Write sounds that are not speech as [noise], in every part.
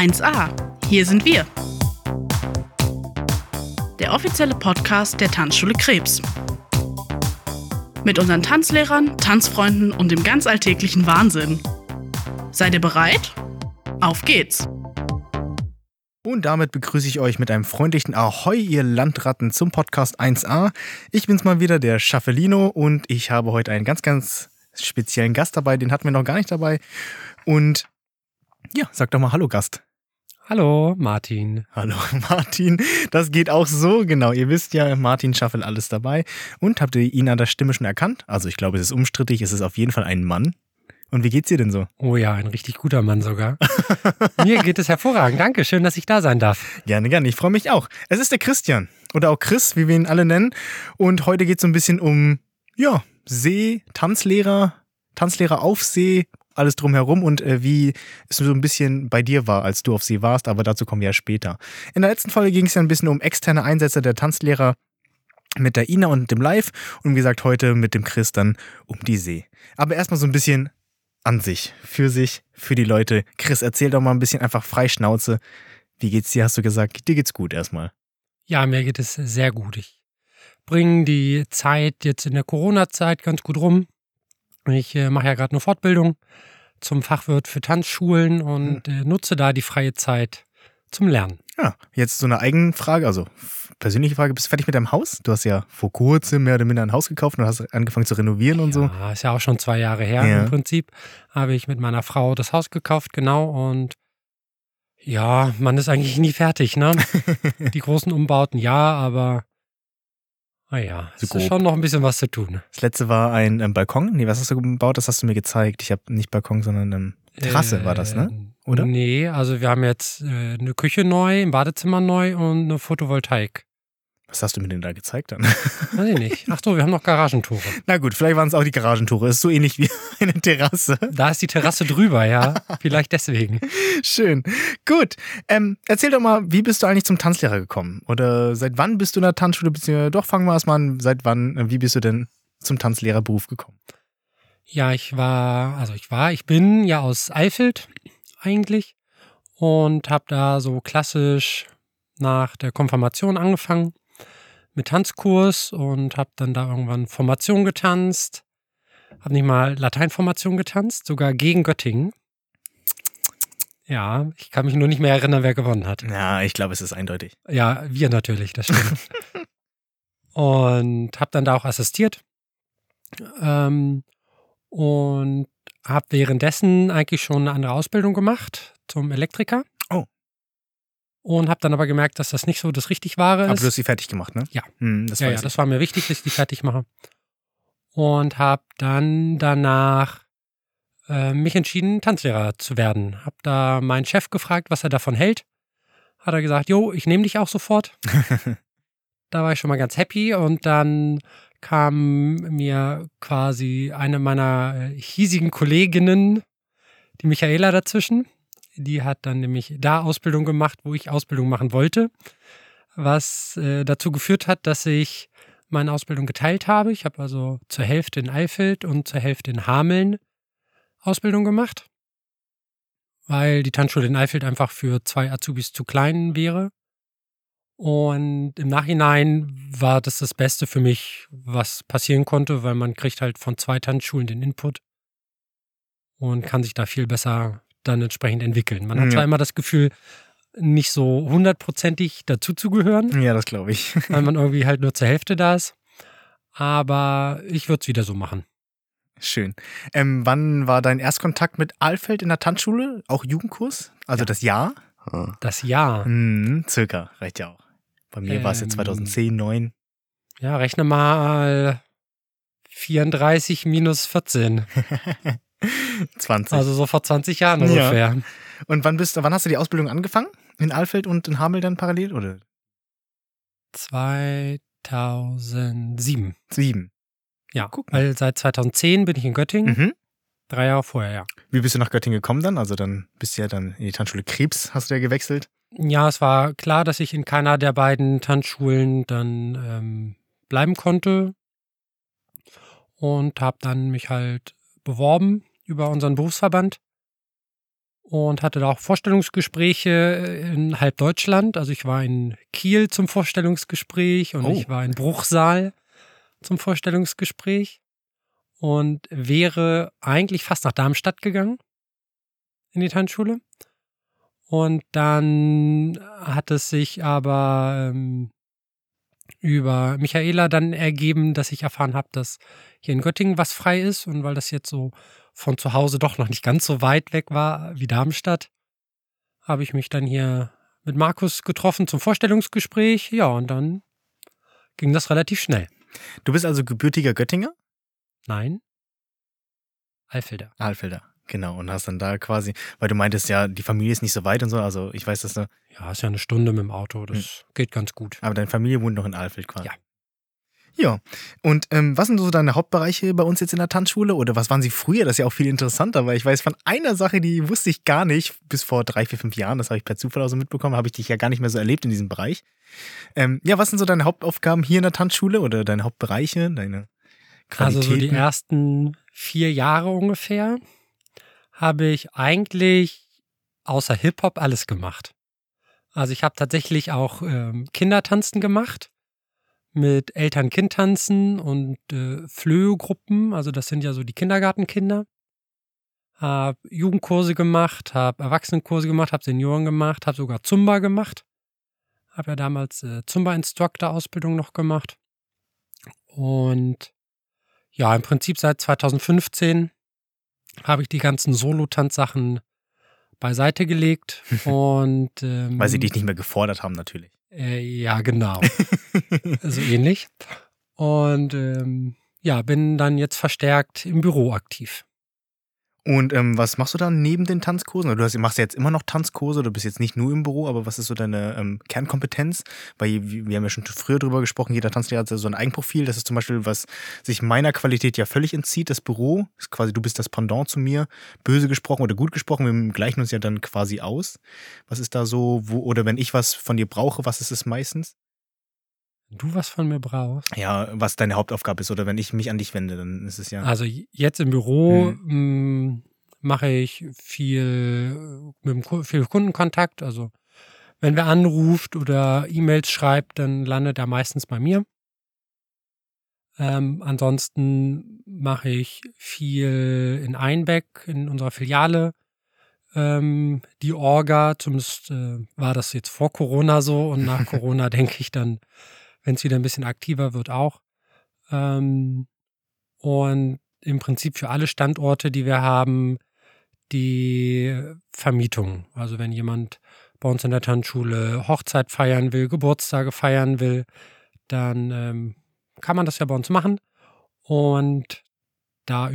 1a. Hier sind wir. Der offizielle Podcast der Tanzschule Krebs. Mit unseren Tanzlehrern, Tanzfreunden und dem ganz alltäglichen Wahnsinn. Seid ihr bereit? Auf geht's! Und damit begrüße ich euch mit einem freundlichen Ahoi, ihr Landratten, zum Podcast 1a. Ich bin's mal wieder, der Schaffelino, und ich habe heute einen ganz, ganz speziellen Gast dabei. Den hatten wir noch gar nicht dabei. Und ja, sag doch mal Hallo, Gast. Hallo, Martin. Hallo, [laughs] Martin. Das geht auch so, genau. Ihr wisst ja, Martin Schaffel alles dabei. Und habt ihr ihn an der Stimme schon erkannt? Also, ich glaube, es ist umstrittig. Es ist auf jeden Fall ein Mann. Und wie geht's dir denn so? Oh ja, ein richtig guter Mann sogar. [laughs] Mir geht es hervorragend. Danke, schön, dass ich da sein darf. Gerne, gerne. Ich freue mich auch. Es ist der Christian. Oder auch Chris, wie wir ihn alle nennen. Und heute geht es so ein bisschen um, ja, See, Tanzlehrer, Tanzlehrer auf See, alles drumherum und äh, wie es so ein bisschen bei dir war, als du auf See warst, aber dazu kommen wir ja später. In der letzten Folge ging es ja ein bisschen um externe Einsätze der Tanzlehrer mit der Ina und dem Live und wie gesagt heute mit dem Chris dann um die See. Aber erstmal so ein bisschen an sich, für sich, für die Leute. Chris, erzähl doch mal ein bisschen einfach frei Schnauze. Wie geht's dir? Hast du gesagt, dir geht's gut erstmal. Ja, mir geht es sehr gut. Ich bringe die Zeit jetzt in der Corona-Zeit ganz gut rum. Ich äh, mache ja gerade eine Fortbildung zum Fachwirt für Tanzschulen und äh, nutze da die freie Zeit zum Lernen. Ja, jetzt so eine Eigenfrage, also persönliche Frage, bist du fertig mit deinem Haus? Du hast ja vor kurzem mehr oder minder ein Haus gekauft und hast angefangen zu renovieren und so. Ja, ist ja auch schon zwei Jahre her Ja. im Prinzip. Habe ich mit meiner Frau das Haus gekauft, genau. Und ja, man ist eigentlich nie fertig, ne? [laughs] die großen Umbauten ja, aber naja, So es grob. ist schon noch ein bisschen was zu tun. Das letzte war ein ähm, Balkon. Nee, was hast du gebaut? Das hast du mir gezeigt. Ich habe nicht Balkon, sondern ähm, Terrasse war das, ne? Äh, Oder? Nee, also wir haben jetzt äh, eine Küche neu, ein Badezimmer neu und eine Photovoltaik. Was hast du mir denn da gezeigt dann? [laughs] Weiß ich nicht. Ach so, wir haben noch Garagentore. Na gut, vielleicht waren es auch die Garagentore. Ist so ähnlich wie [laughs] eine Terrasse. Da ist die Terrasse drüber, ja. Vielleicht deswegen. [laughs] Schön. Gut. Ähm, erzähl doch mal, wie bist du eigentlich zum Tanzlehrer gekommen? Oder seit wann bist du in der Tanzschule? Beziehungsweise doch, fangen wir erstmal an. Seit wann, äh, wie bist du denn zum Tanzlehrerberuf gekommen? Ja, ich war, also ich war, ich bin ja aus Eifeld eigentlich und habe da so klassisch nach der Konfirmation angefangen mit Tanzkurs und habe dann da irgendwann Formation getanzt. Habe nicht mal Lateinformation getanzt, sogar gegen Göttingen. Ja, ich kann mich nur nicht mehr erinnern, wer gewonnen hat. Ja, ich glaube, es ist eindeutig. Ja, wir natürlich, das stimmt. [laughs] und habe dann da auch assistiert. Ähm, und habe währenddessen eigentlich schon eine andere Ausbildung gemacht zum Elektriker. Und habe dann aber gemerkt, dass das nicht so das richtig wahre Aber ist. du hast sie fertig gemacht, ne? Ja. Hm, das ja, ja, das war mir wichtig, dass ich die fertig mache. Und habe dann danach äh, mich entschieden, Tanzlehrer zu werden. Habe da meinen Chef gefragt, was er davon hält. Hat er gesagt, jo, ich nehme dich auch sofort. [laughs] da war ich schon mal ganz happy und dann kam mir quasi eine meiner äh, hiesigen Kolleginnen, die Michaela, dazwischen. Die hat dann nämlich da Ausbildung gemacht, wo ich Ausbildung machen wollte, was äh, dazu geführt hat, dass ich meine Ausbildung geteilt habe. Ich habe also zur Hälfte in Eifeld und zur Hälfte in Hameln Ausbildung gemacht, weil die Tanzschule in Eifeld einfach für zwei Azubis zu klein wäre. Und im Nachhinein war das das Beste für mich, was passieren konnte, weil man kriegt halt von zwei Tanzschulen den Input und kann sich da viel besser dann entsprechend entwickeln. Man hat Ja. zwar immer das Gefühl, nicht so hundertprozentig dazuzugehören, Ja, das glaube ich. [laughs] weil man irgendwie halt nur zur Hälfte da ist, aber ich würde es wieder so machen. Schön. Ähm, wann war dein Erstkontakt mit Alfeld in der Tanzschule? Auch Jugendkurs? Also Ja. das Jahr? Das Jahr. Hm, circa, reicht ja auch. Bei mir war es jetzt Ähm. 2010, 9. Ja, rechne mal 34 minus 14. [laughs] 20. Also so vor 20 Jahren Ja. ungefähr. und wann bist du, wann hast du die Ausbildung angefangen? In Alfeld und in Hamel dann parallel? Oder 2007. sieben? Ja, Guck mal. weil seit 2010 bin ich in Göttingen. Mhm. Drei Jahre vorher, ja. Wie bist du nach Göttingen gekommen dann? Also dann bist du ja dann in die Tanzschule Krebs, hast du ja gewechselt. Ja, es war klar, dass ich in keiner der beiden Tanzschulen dann ähm, bleiben konnte. Und habe dann mich halt beworben über unseren Berufsverband und hatte da auch Vorstellungsgespräche in halb Deutschland. Also ich war in Kiel zum Vorstellungsgespräch und Oh. ich war in Bruchsal zum Vorstellungsgespräch und wäre eigentlich fast nach Darmstadt gegangen in die Tanzschule. Und dann hat es sich aber ähm, über Michaela dann ergeben, dass ich erfahren habe, dass hier in Göttingen was frei ist und weil das jetzt so von zu Hause doch noch nicht ganz so weit weg war wie Darmstadt, habe ich mich dann hier mit Markus getroffen zum Vorstellungsgespräch. Ja, und dann ging das relativ schnell. Du bist also gebürtiger Göttinger? Nein. Alfelder. Alfelder. Genau, und hast dann da quasi, weil du meintest ja, die Familie ist nicht so weit und so, also ich weiß, dass du, Ja, ist ja eine Stunde mit dem Auto. Das geht ganz gut. aber deine Familie wohnt noch in Alfeld quasi. Ja. Ja, und ähm, was sind so deine Hauptbereiche bei uns jetzt in der Tanzschule oder was waren sie früher? Das ist ja auch viel interessanter, weil ich weiß von einer Sache, die wusste ich gar nicht bis vor drei, vier, fünf Jahren, das habe ich per Zufall auch so mitbekommen, habe ich dich ja gar nicht mehr so erlebt in diesem Bereich. Ähm, ja, was sind so deine Hauptaufgaben hier in der Tanzschule oder deine Hauptbereiche, deine Qualitäten? Also so die ersten vier Jahre ungefähr habe ich eigentlich außer Hip-Hop alles gemacht. Also ich habe tatsächlich auch ähm, Kindertanzen gemacht mit Eltern-Kind-Tanzen und äh, Flöhe-Gruppen. Also das sind ja so die Kindergartenkinder. Habe Jugendkurse gemacht, habe Erwachsenenkurse gemacht, habe Senioren gemacht, habe sogar Zumba gemacht. Habe ja damals äh, Zumba-Instructor-Ausbildung noch gemacht. Und ja, im Prinzip seit 2015 habe ich die ganzen Solo-Tanzsachen beiseite gelegt [laughs] und ähm, Weil sie dich nicht mehr gefordert haben, natürlich. Äh, ja, genau. [laughs] so ähnlich. Und ähm, ja, bin dann jetzt verstärkt im Büro aktiv. Und ähm, was machst du dann neben den Tanzkursen? Du hast, machst ja jetzt immer noch Tanzkurse, du bist jetzt nicht nur im Büro, aber was ist so deine ähm, Kernkompetenz? Weil wir haben ja schon früher drüber gesprochen, jeder Tanzlehrer hat so ein Eigenprofil. Das ist zum Beispiel, was sich meiner Qualität ja völlig entzieht, das Büro. Ist quasi, du bist das Pendant zu mir. Böse gesprochen oder gut gesprochen, wir gleichen uns ja dann quasi aus. Was ist da so, wo, oder wenn ich was von dir brauche, was ist es meistens? Du was von mir brauchst. Ja, was deine Hauptaufgabe ist, oder wenn ich mich an dich wende, dann ist es ja. Also jetzt im Büro Hm. mh, mache ich viel mit dem Ku- viel Kundenkontakt. Also wenn wer anruft oder E-Mails schreibt, dann landet er meistens bei mir. Ähm, ansonsten mache ich viel in Einbeck, in unserer Filiale. Ähm, die Orga, zumindest äh, war das jetzt vor Corona so und nach [laughs] Corona denke ich dann, wenn es wieder ein bisschen aktiver wird, auch. Ähm, und im Prinzip für alle Standorte, die wir haben, die Vermietung. Also wenn jemand bei uns in der Tanzschule Hochzeit feiern will, Geburtstage feiern will, dann ähm, kann man das ja bei uns machen. Und da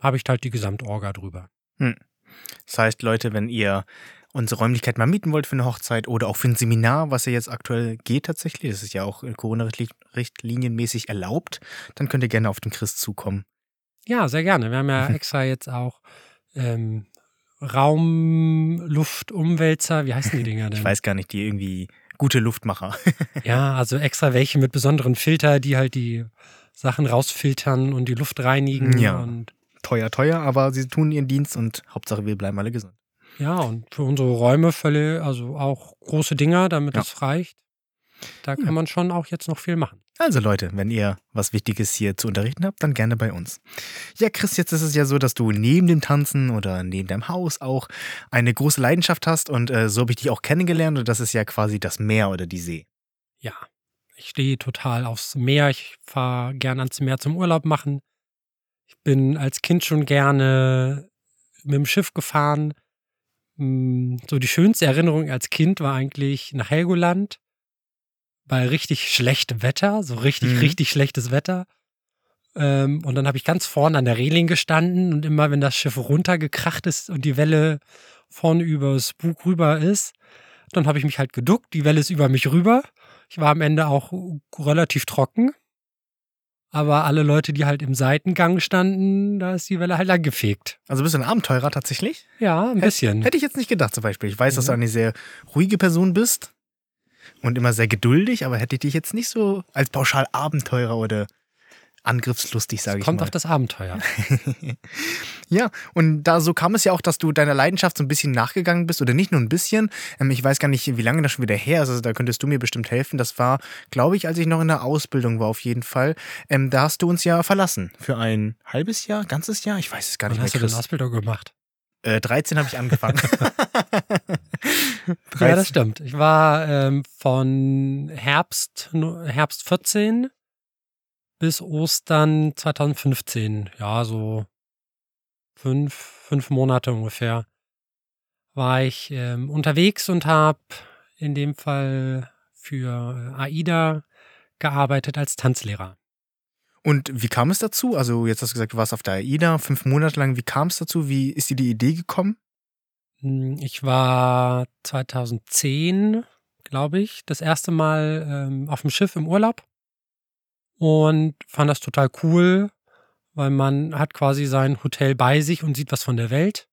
habe ich halt die Gesamtorga drüber. Das heißt, Leute, wenn ihr unsere Räumlichkeit mal mieten wollt für eine Hochzeit oder auch für ein Seminar, was ja jetzt aktuell geht tatsächlich, das ist ja auch Corona-richtlinienmäßig erlaubt, dann könnt ihr gerne auf den Chris zukommen. Ja, sehr gerne. Wir haben ja extra jetzt auch ähm, Raum, Luft, Umwälzer, wie heißen die [laughs] Dinger denn? Ich weiß gar nicht, die irgendwie gute Luftmacher. [laughs] Ja, also extra welche mit besonderen Filter, die halt die Sachen rausfiltern und die Luft reinigen. Ja. Und teuer, teuer, aber sie tun ihren Dienst und Hauptsache wir bleiben alle gesund. Ja, und für unsere Räume völlig, also auch große Dinger, damit Ja. es reicht. Da kann man schon auch jetzt noch viel machen. Also Leute, wenn ihr was Wichtiges hier zu unterrichten habt, dann gerne bei uns. Ja, Chris, jetzt ist es ja so, dass du neben dem Tanzen oder neben deinem Haus auch eine große Leidenschaft hast und äh, so habe ich dich auch kennengelernt und das ist ja quasi das Meer oder die See. Ja, ich stehe total aufs Meer. Ich fahre gern ans Meer zum Urlaub machen. Ich bin als Kind schon gerne mit dem Schiff gefahren. Hm, So die schönste Erinnerung als Kind war eigentlich nach Helgoland bei richtig schlechtem Wetter, so richtig, Mhm. richtig schlechtes Wetter. Ähm, und dann habe ich ganz vorne an der Reling gestanden und immer, wenn das Schiff runtergekracht ist und die Welle vorne übers Bug rüber ist, dann habe ich mich halt geduckt, die Welle ist über mich rüber. Ich war am Ende auch relativ trocken. Aber alle Leute, die halt im Seitengang standen, da ist die Welle halt langgefegt. Also bist du ein Abenteurer tatsächlich? Ja, ein bisschen. Hätte ich jetzt nicht gedacht zum Beispiel. Ich weiß, dass du eine sehr ruhige Person bist und immer sehr geduldig, aber hätte ich dich jetzt nicht so als pauschal Abenteurer oder angriffslustig, sage ich Kommt mal. auf das Abenteuer. [laughs] ja, und da so kam es ja auch, dass du deiner Leidenschaft so ein bisschen nachgegangen bist oder nicht nur ein bisschen. Ähm, ich weiß gar nicht, wie lange das schon wieder her ist. Also da könntest du mir bestimmt helfen. Das war, glaube ich, als ich noch in der Ausbildung war, auf jeden Fall. Ähm, da hast du uns ja verlassen für ein halbes Jahr, ganzes Jahr. Ich weiß es gar nicht Wann mehr. hast du denn. Ausbildung gemacht? Äh, 13 habe ich angefangen. [laughs] [laughs] Ja, das stimmt. Ich war ähm, von Herbst, Herbst 14 bis Ostern 2015. Ja, so fünf, fünf Monate ungefähr war ich ähm, unterwegs und habe in dem Fall für AIDA gearbeitet als Tanzlehrer. Und wie kam es dazu? Also jetzt hast du gesagt, du warst auf der AIDA fünf Monate lang. Wie kam es dazu? Wie ist dir die Idee gekommen? Hm, Ich war 2010, glaube ich, das erste Mal ähm, auf dem Schiff im Urlaub und fand das total cool, weil man hat quasi sein Hotel bei sich und sieht was von der Welt.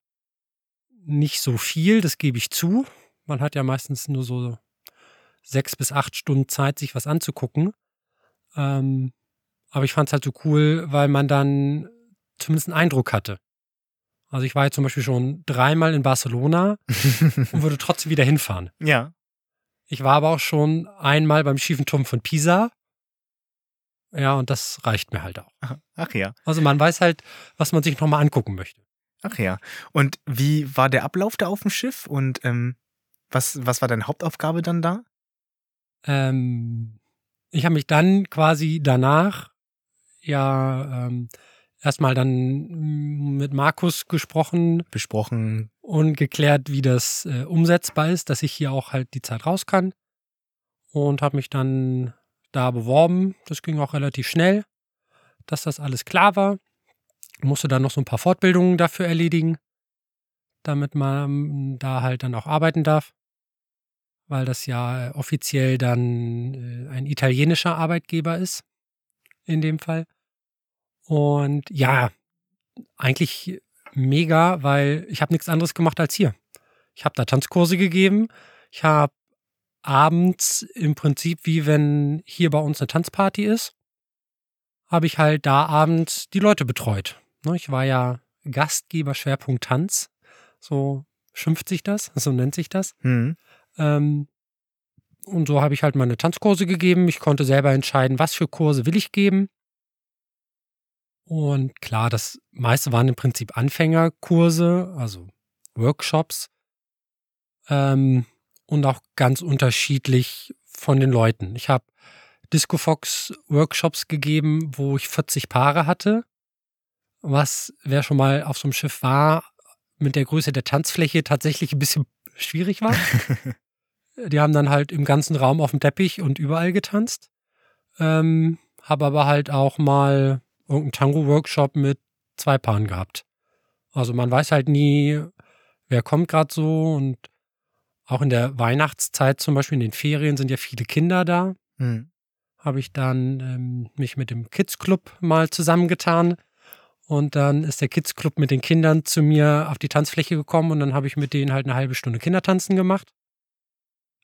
Nicht so viel, das gebe ich zu. Man hat ja meistens nur so sechs bis acht Stunden Zeit, sich was anzugucken. Ähm, aber ich fand es halt so cool, weil man dann zumindest einen Eindruck hatte. Also ich war jetzt zum Beispiel schon dreimal in Barcelona [laughs] und würde trotzdem wieder hinfahren. ja. Ich war aber auch schon einmal beim schiefen Turm von Pisa. Ja, und das reicht mir halt auch. Ach ja. Also man weiß halt, was man sich nochmal angucken möchte. Ach ja. Und wie war der Ablauf da auf dem Schiff? Und ähm, was, was war deine Hauptaufgabe dann da? Ähm, ich habe mich dann quasi danach ja ähm, erstmal dann mm, mit Markus gesprochen Besprochen. und geklärt, wie das äh, umsetzbar ist, dass ich hier auch halt die Zeit raus kann. Und habe mich dann da beworben. Das ging auch relativ schnell, dass das alles klar war. Musste dann noch so ein paar Fortbildungen dafür erledigen, damit man da halt dann auch arbeiten darf. Weil das ja äh, offiziell dann äh, ein italienischer Arbeitgeber ist. In dem Fall. Und ja, eigentlich mega, weil ich habe nichts anderes gemacht als hier. Ich habe da Tanzkurse gegeben. Ich habe abends im Prinzip, wie wenn hier bei uns eine Tanzparty ist, habe ich halt da abends die Leute betreut. Ne, Ich war ja Gastgeber Schwerpunkt Tanz. So schimpft sich das, [laughs] so nennt sich das. Hm. Ähm, und so habe ich halt meine Tanzkurse gegeben. Ich konnte selber entscheiden, was für Kurse will ich geben. Und klar, das meiste waren im Prinzip Anfängerkurse, also Workshops. Ähm, und auch ganz unterschiedlich von den Leuten. Ich habe Disco Fox Workshops gegeben, wo ich 40 Paare hatte, was, wer schon mal auf so einem Schiff war, mit der Größe der Tanzfläche tatsächlich ein bisschen schwierig war. [laughs] Die haben dann halt im ganzen Raum auf dem Teppich und überall getanzt. Ähm, habe aber halt auch mal irgendeinen Tango-Workshop mit zwei Paaren gehabt. Also man weiß halt nie, wer kommt gerade so und auch in der Weihnachtszeit zum Beispiel in den Ferien sind ja viele Kinder da. Hm. Habe ich dann ähm, mich mit dem Kids Club mal zusammengetan und dann ist der Kids Club mit den Kindern zu mir auf die Tanzfläche gekommen und dann habe ich mit denen halt eine halbe Stunde Kindertanzen gemacht.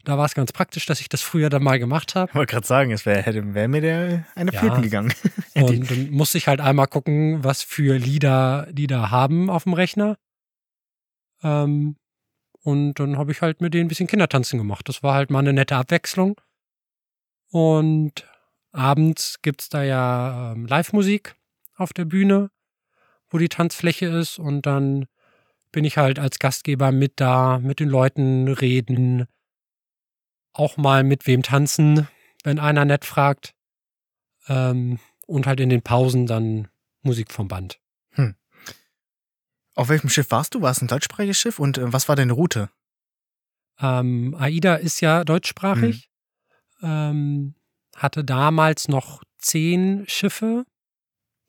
Da war es ganz praktisch, dass ich das früher dann mal gemacht habe. Ich wollte gerade sagen, es wäre wär mir der eine Ja. Flöten gegangen. [laughs] Und dann musste ich halt einmal gucken, was für Lieder die da haben auf dem Rechner. Ähm, und dann habe ich halt mit denen ein bisschen Kindertanzen gemacht. Das war halt mal eine nette Abwechslung. Und abends gibt es da ja ähm, Live-Musik auf der Bühne, wo die Tanzfläche ist. Und dann bin ich halt als Gastgeber mit da, mit den Leuten reden, auch mal mit wem tanzen, wenn einer nett fragt. Ähm, und halt in den Pausen dann Musik vom Band. Auf welchem Schiff warst du? War es ein deutschsprachiges Schiff? Und äh, was war deine Route? Ähm, AIDA ist ja deutschsprachig, ähm, hatte damals noch zehn Schiffe,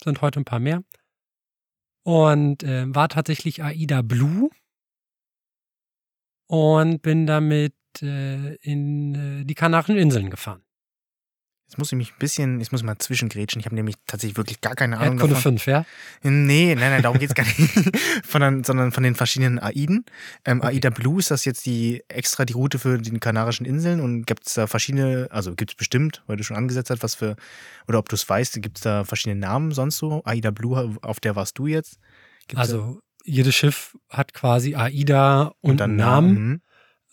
sind heute ein paar mehr, und äh, war tatsächlich AIDA Blue und bin damit äh, in äh, die Kanarischen Inseln gefahren. Jetzt muss ich mich ein bisschen, jetzt muss ich mal zwischengrätschen. Ich habe nämlich tatsächlich wirklich gar keine Ahnung Erdkunde davon. 5, ja? Nee, nein, nein, darum geht's gar [laughs] nicht. von den, sondern von den verschiedenen AIDen. Ähm, AIDA Blue ist das jetzt die extra die Route für die Kanarischen Inseln und gibt es da verschiedene, also gibt es bestimmt, weil du schon angesetzt hast, was für, oder ob du es weißt, gibt es da verschiedene Namen sonst so? AIDA Blue, auf der warst du jetzt? Gibt's Also jedes Schiff hat quasi AIDA und, da, einen Namen. Mhm.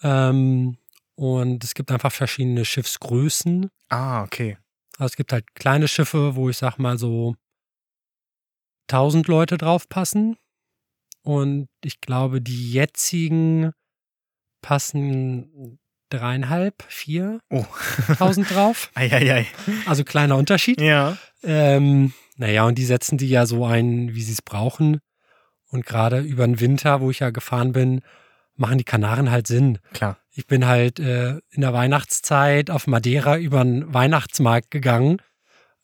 Ähm, und es gibt einfach verschiedene Schiffsgrößen. Ah, okay. Also es gibt halt kleine Schiffe, wo ich sag mal so 1000 Leute drauf passen. Und ich glaube, die jetzigen passen dreieinhalb, vier Oh. tausend drauf. [laughs] Eieiei. Also kleiner Unterschied. Ja. Ähm, naja, und die setzen die ja so ein, wie sie es brauchen. Und gerade über den Winter, wo ich ja gefahren bin, machen die Kanaren halt Sinn. Klar. Ich bin halt äh, in der Weihnachtszeit auf Madeira über den Weihnachtsmarkt gegangen.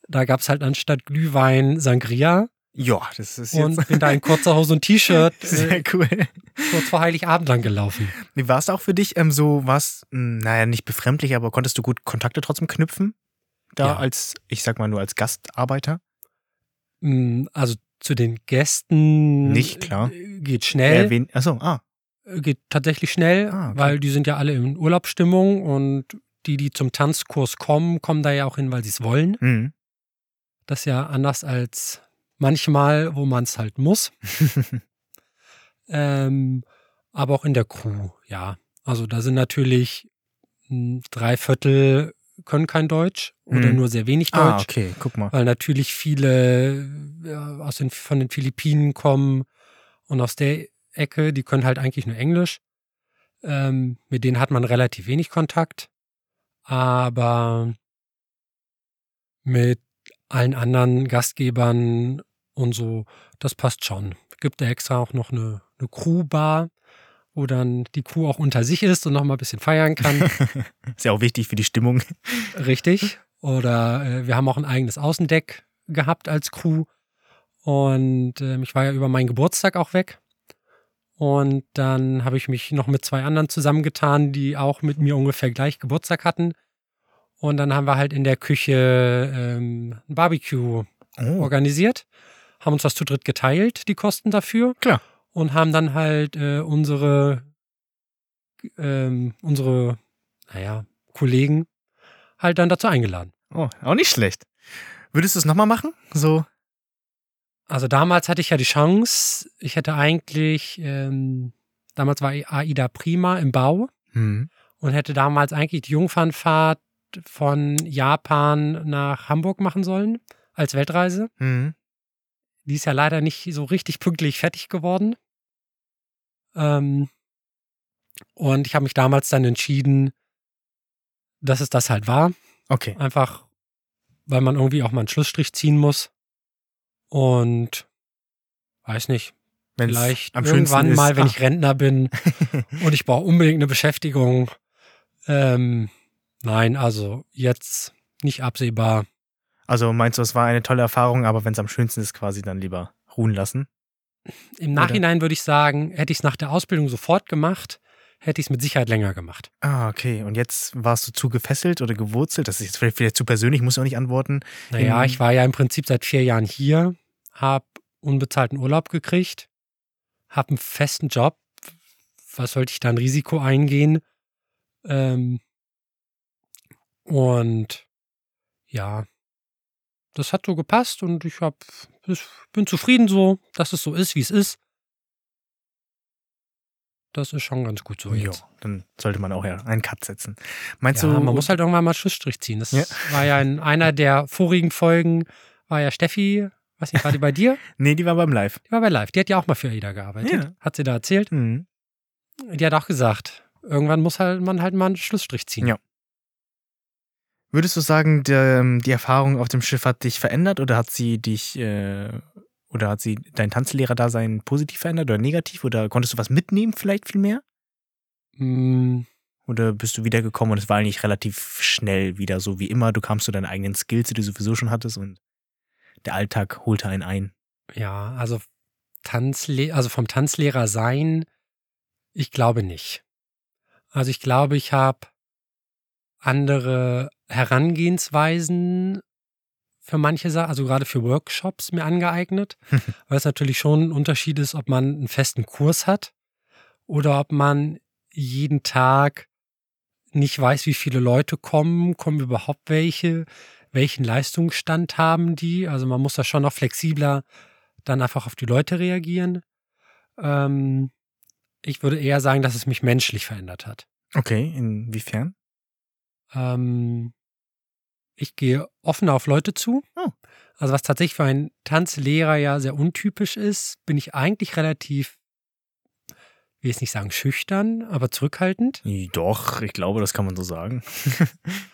Da gab es halt anstatt Glühwein Sangria Ja, das ist und jetzt bin da in kurzer Hose und T-Shirt [laughs] äh, sehr cool. kurz vor Heiligabend lang gelaufen. Wie war es auch für dich ähm, so, was, naja, nicht befremdlich, aber konntest du gut Kontakte trotzdem knüpfen? Da Ja. als, ich sag mal nur als Gastarbeiter? Mm, Also zu den Gästen Nicht, klar. äh, geht schnell. Erwähnt, achso, ah, geht tatsächlich schnell, Ah, okay. weil die sind ja alle in Urlaubsstimmung und die, die zum Tanzkurs kommen, kommen da ja auch hin, weil sie es wollen. mhm. Das ist ja anders als manchmal, wo man es halt muss. [laughs] ähm, aber auch in der Crew, ja. Also da sind natürlich mh, drei Viertel können kein Deutsch oder Mhm. nur sehr wenig ah, Deutsch, okay, guck mal. weil natürlich viele ja, aus den, von den Philippinen kommen und aus der Ecke, die können halt eigentlich nur Englisch. Ähm, mit denen hat man relativ wenig Kontakt, aber mit allen anderen Gastgebern und so, das passt schon. Gibt da extra auch noch eine, eine Crewbar, wo dann die Crew auch unter sich ist und noch mal ein bisschen feiern kann. [laughs] Ist ja auch wichtig für die Stimmung. Richtig. Oder äh, wir haben auch ein eigenes Außendeck gehabt als Crew. Und ähm, ich war ja über meinen Geburtstag auch weg. Und dann habe ich mich noch mit zwei anderen zusammengetan, die auch mit mir ungefähr gleich Geburtstag hatten. Und dann haben wir halt in der Küche ähm, ein Barbecue Oh, organisiert, haben uns das zu dritt geteilt, die Kosten dafür. Klar. Und haben dann halt äh, unsere, ähm, unsere, naja, Kollegen halt dann dazu eingeladen. oh, auch nicht schlecht. Würdest du es nochmal machen? So, Also damals hatte ich ja die Chance, ich hätte eigentlich, ähm, damals war AIDA Prima im Bau hm. und hätte damals eigentlich die Jungfernfahrt von Japan nach Hamburg machen sollen als Weltreise. Hm. Die ist ja leider nicht so richtig pünktlich fertig geworden. Ähm, und ich habe mich damals dann entschieden, dass es das halt war. Okay. Einfach, weil man irgendwie auch mal einen Schlussstrich ziehen muss. Und weiß nicht, Wenn's vielleicht irgendwann mal, wenn Ah. ich Rentner bin [laughs] und ich brauche unbedingt eine Beschäftigung. Ähm, nein, also jetzt nicht absehbar. Also meinst du, es war eine tolle Erfahrung, aber wenn es am schönsten ist, quasi dann lieber ruhen lassen? Im Nachhinein würde ich sagen, hätte ich es nach der Ausbildung sofort gemacht, hätte ich es mit Sicherheit länger gemacht. Ah, okay. Und jetzt warst du zu gefesselt oder gewurzelt? Das ist jetzt vielleicht, vielleicht zu persönlich, muss ich auch nicht antworten. Naja, In- ich war ja im Prinzip seit vier Jahren hier, habe unbezahlten Urlaub gekriegt, habe einen festen Job. Was sollte ich da ein Risiko eingehen? Ähm, und ja, das hat so gepasst und ich hab, ich bin zufrieden so, dass es so ist, wie es ist. Das ist schon ganz gut so Ja, jetzt. dann sollte man auch ja einen Cut setzen. Meinst Ja, du, man muss halt irgendwann mal Schlussstrich ziehen. Das Ja. war ja in einer der vorigen Folgen, war ja Steffi, was nicht, war die bei dir? [laughs] Nee, die war beim Live. Die war bei Live. Die hat ja auch mal für AIDA gearbeitet. Ja. Hat sie da erzählt. Mhm. Die hat auch gesagt, irgendwann muss halt man halt mal einen Schlussstrich ziehen. Ja. Würdest du sagen, der, die Erfahrung auf dem Schiff hat dich verändert oder hat sie dich äh, oder hat sie dein Tanzlehrer-Dasein positiv verändert oder negativ oder konntest du was mitnehmen vielleicht viel mehr? Mm, Oder bist du wiedergekommen und es war eigentlich relativ schnell wieder so wie immer? Du kamst zu deinen eigenen Skills, die du sowieso schon hattest und der Alltag holte einen ein. ja, also Tanzle also vom Tanzlehrer sein, ich glaube nicht. Also ich glaube, ich habe andere Herangehensweisen für manche Sachen, also gerade für Workshops mir angeeignet, [laughs] weil es natürlich schon ein Unterschied ist, ob man einen festen Kurs hat oder ob man jeden Tag nicht weiß, wie viele Leute kommen, kommen überhaupt welche, welchen Leistungsstand haben die. Also man muss da schon noch flexibler dann einfach auf die Leute reagieren. Ähm, ich würde eher sagen, dass es mich menschlich verändert hat. Okay, inwiefern? Ähm, ich gehe offen auf Leute zu. Oh. Also was tatsächlich für einen Tanzlehrer ja sehr untypisch ist, bin ich eigentlich relativ, will jetzt nicht sagen schüchtern, aber zurückhaltend. Doch, ich glaube, das kann man so sagen. [laughs]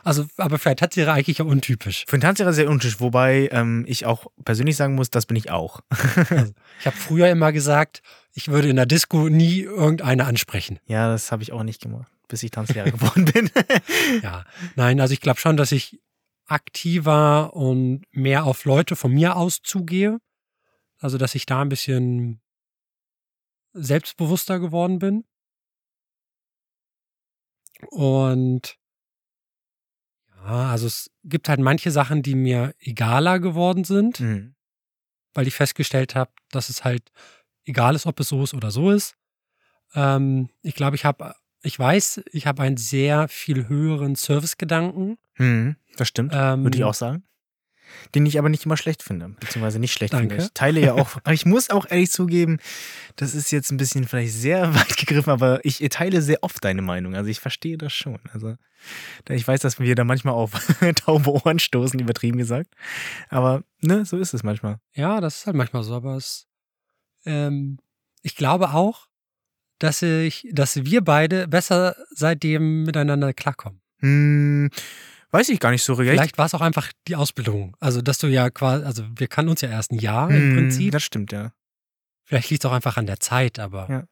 Also, aber für einen Tanzlehrer eigentlich ja untypisch. Für einen Tanzlehrer sehr untypisch, wobei ähm, ich auch persönlich sagen muss, das bin ich auch. [laughs] Ich habe früher immer gesagt, ich würde in der Disco nie irgendeine ansprechen. ja, das habe ich auch nicht gemacht, bis ich Tanzlehrer [laughs] geworden bin. Ja, nein, also ich glaube schon, dass ich aktiver und mehr auf Leute von mir aus zugehe. Also, dass ich da ein bisschen selbstbewusster geworden bin. Und ja, also es gibt halt manche Sachen, die mir egaler geworden sind, Mhm. weil ich festgestellt habe, dass es halt egal ist, ob es so ist oder so ist. Ähm, ich glaube, ich habe, ich weiß, ich habe einen sehr viel höheren Servicegedanken. Mhm, das stimmt, Ähm, würde ich auch sagen. Den ich aber nicht immer schlecht finde, beziehungsweise nicht schlecht Danke. finde. Ich teile ja auch, [laughs] aber ich muss auch ehrlich zugeben, das ist jetzt ein bisschen vielleicht sehr [laughs] weit gegriffen, aber ich teile sehr oft deine Meinung. Also ich verstehe das schon. Also ich weiß, dass wir da manchmal auf [laughs] taube Ohren stoßen, übertrieben gesagt. Aber ne, so ist es manchmal. Ja, das ist halt manchmal so, aber es, ähm, ich glaube auch, dass ich, dass wir beide besser seitdem miteinander klarkommen. Hm, weiß ich gar nicht so recht. Vielleicht war es auch einfach die Ausbildung. Also, dass du ja quasi, also wir kannten uns ja erst ein Jahr im Hm, Prinzip. Das stimmt, ja. Vielleicht liegt es auch einfach an der Zeit, aber Ja.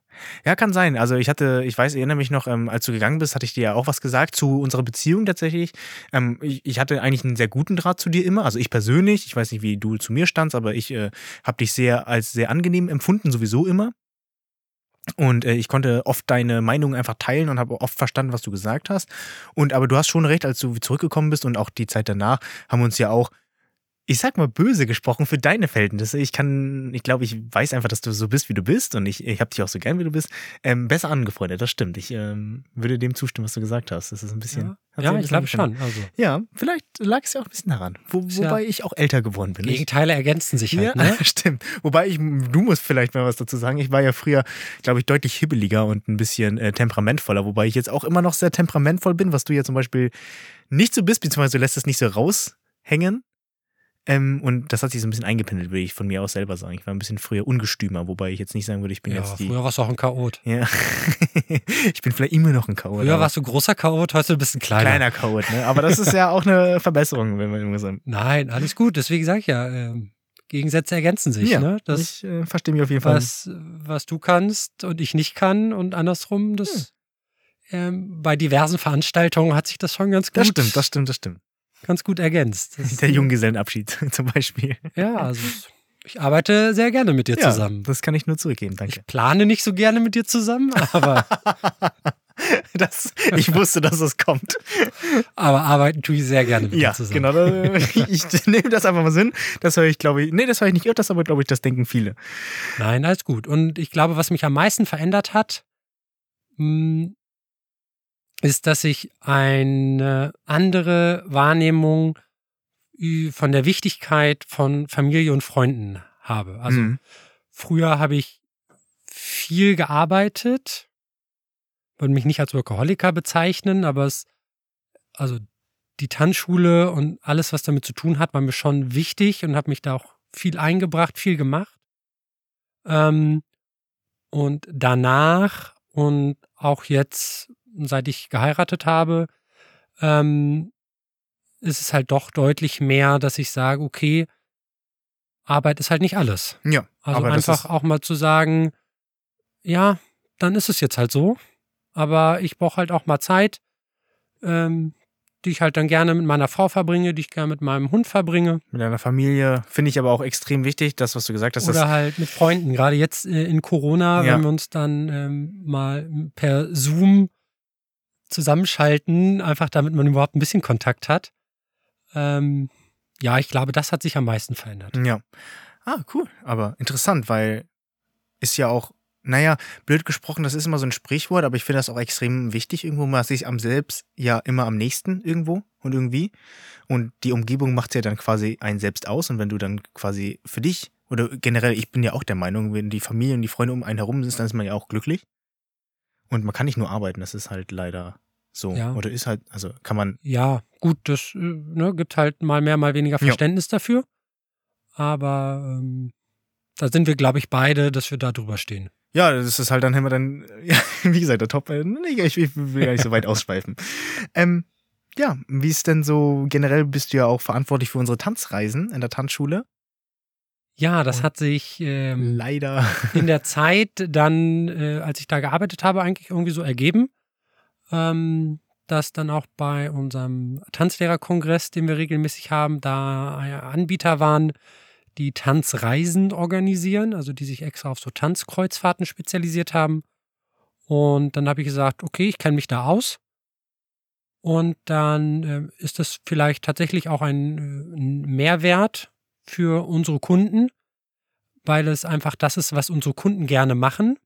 Ja, kann sein. Also ich hatte, ich weiß, erinnere mich noch, ähm, als du gegangen bist, hatte ich dir ja auch was gesagt zu unserer Beziehung tatsächlich. Ähm, ich, ich hatte eigentlich einen sehr guten Draht zu dir immer. Also ich persönlich, ich weiß nicht, wie du zu mir standst, aber ich äh, habe dich sehr als sehr angenehm empfunden, sowieso immer. Und äh, ich konnte oft deine Meinung einfach teilen und habe oft verstanden, was du gesagt hast. Und aber du hast schon recht, als du zurückgekommen bist und auch die Zeit danach haben wir uns ja auch ich sag mal böse gesprochen für deine Verhältnisse. Ich kann, ich glaube, ich weiß einfach, dass du so bist, wie du bist und ich, ich habe dich auch so gern, wie du bist. Ähm, besser angefreundet, das stimmt. Ich ähm, würde dem zustimmen, was du gesagt hast. Das ist ein bisschen. ja, ja ein ich glaube schon. Also Ja, vielleicht lag es ja auch ein bisschen daran. Wo, Ist ja- wobei ich auch älter geworden bin. Gegenteile ergänzen sich halt, ja, ne? [laughs] stimmt. Wobei ich, du musst vielleicht mal was dazu sagen. Ich war ja früher, glaube ich, deutlich hibbeliger und ein bisschen äh, temperamentvoller, wobei ich jetzt auch immer noch sehr temperamentvoll bin, was du ja zum Beispiel nicht so bist, beziehungsweise du lässt es nicht so raushängen. Ähm, und das hat sich so ein bisschen eingependelt, würde ich von mir aus selber sagen. Ich war ein bisschen früher ungestümer, wobei ich jetzt nicht sagen würde, ich bin Ja, jetzt die. früher warst du auch ein Chaot. Ja. [laughs] ich bin vielleicht immer noch ein Chaot. Früher warst du großer Chaot, heute bist du ein kleiner. kleiner Chaot, ne? Aber das ist ja auch eine Verbesserung, wenn man immer sagen. Nein, alles gut. Deswegen sage ich ja, ähm, Gegensätze ergänzen sich. Ja, ne? Das, ich äh, verstehe mich auf jeden Fall. was, was du kannst und ich nicht kann und andersrum, das ähm, bei diversen Veranstaltungen hat sich das schon ganz gut, Das stimmt, das stimmt, das stimmt. Ganz gut ergänzt. Das, Der Junggesellenabschied [laughs] zum Beispiel. Ja, also ich arbeite sehr gerne mit dir Ja, zusammen. das kann ich nur zurückgeben, danke. Ich plane nicht so gerne mit dir zusammen, aber, [laughs] Das, ich wusste, dass es kommt. aber arbeiten tue ich sehr gerne mit Ja, dir zusammen. genau. da- [laughs] Ich nehme das einfach mal Sinn. Das höre ich, glaube ich. Nee, das höre ich nicht öfters, aber glaube ich, das denken viele. Nein, alles gut. Und ich glaube, was mich am meisten verändert hat, mh, ist, dass ich eine andere Wahrnehmung von der Wichtigkeit von Familie und Freunden habe. Also Mhm. früher habe ich viel gearbeitet, würde mich nicht als Workaholiker bezeichnen, aber es, also die Tanzschule und alles, was damit zu tun hat, war mir schon wichtig und habe mich da auch viel eingebracht, viel gemacht. Ähm, und danach und auch jetzt, seit ich geheiratet habe, ähm, ist es halt doch deutlich mehr, dass ich sage, okay, Arbeit ist halt nicht alles. Ja, Also einfach auch mal zu sagen, ja, dann ist es jetzt halt so. Aber ich brauche halt auch mal Zeit, ähm, die ich halt dann gerne mit meiner Frau verbringe, die ich gerne mit meinem Hund verbringe. mit deiner Familie finde ich aber auch extrem wichtig, das, was du gesagt hast. Oder halt mit Freunden. Gerade jetzt äh, in Corona, Ja. wenn wir uns dann ähm, mal per Zoom zusammenschalten, einfach damit man überhaupt ein bisschen Kontakt hat. Ähm, ja, ich glaube, das hat sich am meisten verändert. Ja. Ah, cool. Aber interessant, weil ist ja auch, naja, blöd gesprochen, das ist immer so ein Sprichwort, aber ich finde das auch extrem wichtig irgendwo. Man sich am selbst ja immer am nächsten irgendwo und irgendwie. Und die Umgebung macht ja dann quasi einen selbst aus. Und wenn du dann quasi für dich oder generell, ich bin ja auch der Meinung, wenn die Familie und die Freunde um einen herum sind, dann ist man ja auch glücklich. Und man kann nicht nur arbeiten, das ist halt leider so. Ja. Oder ist halt, also kann man, Ja, gut, das äh, ne, gibt halt mal mehr, mal weniger Verständnis dafür. Aber ähm, da sind wir, glaube ich, beide, dass wir da drüber stehen. ja, das ist halt dann immer dann, [laughs] ja, wie gesagt, der Top, äh, ich, ich will gar nicht so weit [laughs] ausschweifen. Ähm, ja, wie ist denn so, generell bist du ja auch verantwortlich für unsere Tanzreisen in der Tanzschule. Ja, das hat sich ähm, Leider. in der [laughs] Zeit dann, äh, als ich da gearbeitet habe, eigentlich irgendwie so ergeben, ähm, dass dann auch bei unserem Tanzlehrerkongress, den wir regelmäßig haben, da äh, Anbieter waren, die Tanzreisen organisieren, also die sich extra auf so Tanzkreuzfahrten spezialisiert haben. Und dann habe ich gesagt, okay, ich kenne mich da aus. Und dann äh, ist das vielleicht tatsächlich auch ein, äh, ein Mehrwert für unsere Kunden, weil es einfach das ist, was unsere Kunden gerne machen,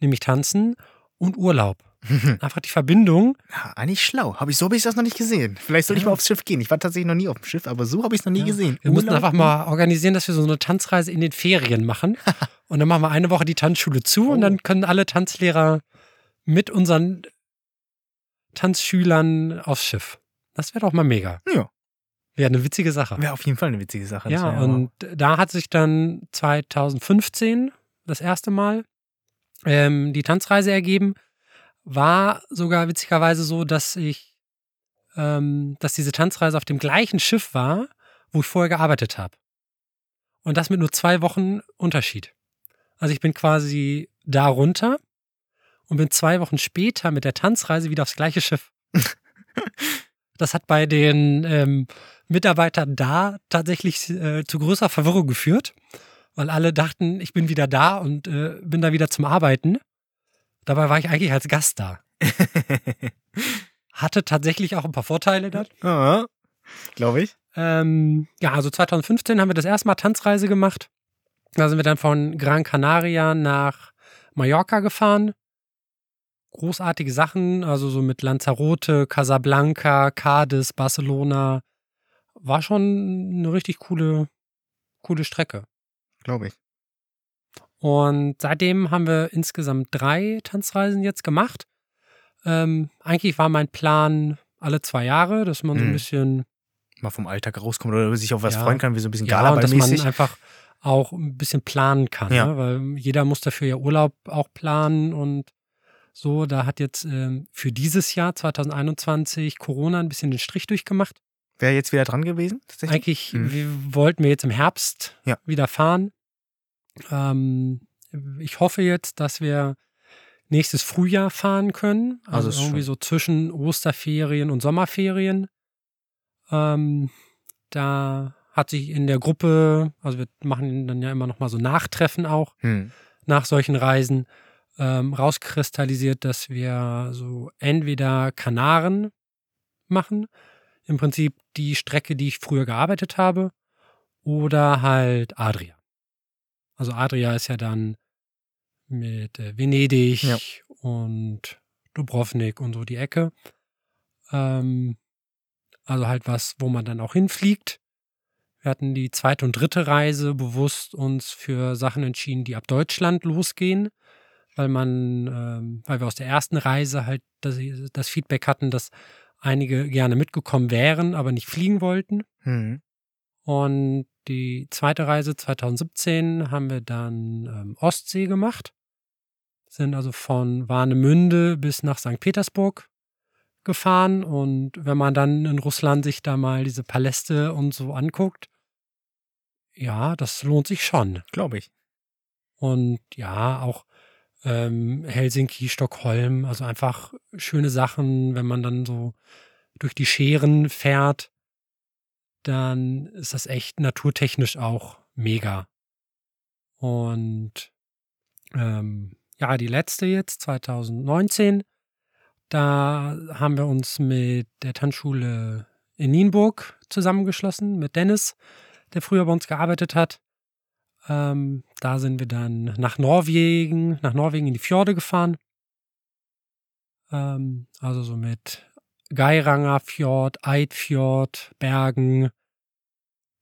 nämlich tanzen und Urlaub. [laughs] Einfach die Verbindung. Ja, eigentlich schlau. Hab ich, so habe ich das noch nicht gesehen. Vielleicht soll ich Ja. mal aufs Schiff gehen. Ich war tatsächlich noch nie auf dem Schiff, aber so habe ich es noch nie Ja. gesehen. Wir müssen Urlaub? einfach mal organisieren, dass wir so eine Tanzreise in den Ferien machen. [laughs] Und dann machen wir eine Woche die Tanzschule zu und Oh. dann können alle Tanzlehrer mit unseren Tanzschülern aufs Schiff. Das wäre doch mal mega. Ja. Wäre eine witzige Sache. Wäre auf jeden Fall eine witzige Sache. Ja, wär- und da hat sich dann 2015 das erste Mal ähm, die Tanzreise ergeben. War sogar witzigerweise so, dass ich, ähm, dass diese Tanzreise auf dem gleichen Schiff war, wo ich vorher gearbeitet habe. Und das mit nur zwei Wochen Unterschied. Also ich bin quasi da runter und bin zwei Wochen später mit der Tanzreise wieder aufs gleiche Schiff. [laughs] das hat bei den ähm, Mitarbeitern da tatsächlich äh, zu größerer Verwirrung geführt, weil alle dachten, ich bin wieder da und äh, bin da wieder zum Arbeiten. Dabei war ich eigentlich als Gast da. [laughs] Hatte tatsächlich auch ein paar Vorteile dann. ja, glaube ich. Ähm, ja, also 2015 haben wir das erste Mal Tanzreise gemacht. Da sind wir dann von Gran Canaria nach Mallorca gefahren. Großartige Sachen, also so mit Lanzarote, Casablanca, Cadiz, Barcelona. War schon eine richtig coole, coole Strecke. Glaube ich. Und seitdem haben wir insgesamt drei Tanzreisen jetzt gemacht. Ähm, eigentlich war mein Plan alle zwei Jahre, dass man so ein Mhm. bisschen Mal vom Alltag rauskommt oder sich auf was Ja. freuen kann, wie so ein bisschen Ja, und dass man einfach auch ein bisschen planen kann, Ja. ne? weil jeder muss dafür ja Urlaub auch planen und so. Da hat jetzt ähm, für dieses Jahr 2021 Corona ein bisschen den Strich durchgemacht. Wäre jetzt wieder dran gewesen? Tatsächlich? Eigentlich Mhm. wir wollten wir jetzt im Herbst Ja. wieder fahren. Ähm, ich hoffe jetzt, dass wir nächstes Frühjahr fahren können. Also Also, irgendwie schon- so zwischen Osterferien und Sommerferien. Ähm, da hat sich in der Gruppe, also wir machen dann ja immer noch mal so Nachtreffen auch Hm. nach solchen Reisen, ähm, rauskristallisiert, dass wir so entweder Kanaren machen, im Prinzip die Strecke, die ich früher gearbeitet habe, oder halt Adria. Also Adria ist ja dann mit äh, Venedig Ja. und Dubrovnik und so die Ecke. Ähm, also halt was, wo man dann auch hinfliegt. Wir hatten die zweite und dritte Reise bewusst uns für Sachen entschieden, die ab Deutschland losgehen, weil man, ähm, weil wir aus der ersten Reise halt das, das Feedback hatten, dass einige gerne mitgekommen wären, aber nicht fliegen wollten. Hm. Und die zweite Reise 2017 haben wir dann ähm, Ostsee gemacht. Sind also von Warnemünde bis nach St. Petersburg gefahren. Und wenn man dann in Russland sich da mal diese Paläste und so anguckt, ja, das lohnt sich schon. Glaube ich. Und ja, auch ähm, Helsinki, Stockholm, also einfach schöne Sachen, wenn man dann so durch die Scheren fährt, dann ist das echt naturtechnisch auch mega. Und ähm, ja, die letzte jetzt, 2019, da haben wir uns mit der Tanzschule in Nienburg zusammengeschlossen mit Dennis, der früher bei uns gearbeitet hat. Ähm, da sind wir dann nach Norwegen, nach Norwegen in die Fjorde gefahren. Ähm, also so mit Geiranger Fjord, Eidfjord, Bergen.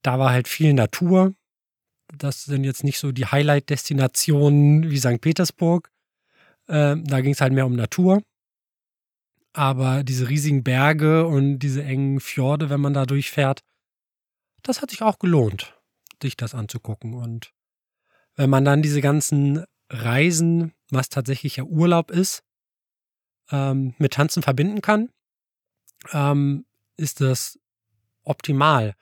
Da war halt viel Natur. Das sind jetzt nicht so die Highlight-Destinationen wie St. Petersburg. Ähm, da ging es halt mehr um Natur. Aber diese riesigen Berge und diese engen Fjorde, wenn man da durchfährt, das hat sich auch gelohnt, sich das anzugucken. Und wenn man dann diese ganzen Reisen, was tatsächlich ja Urlaub ist, ähm, mit Tanzen verbinden kann, ähm, ist das optimal.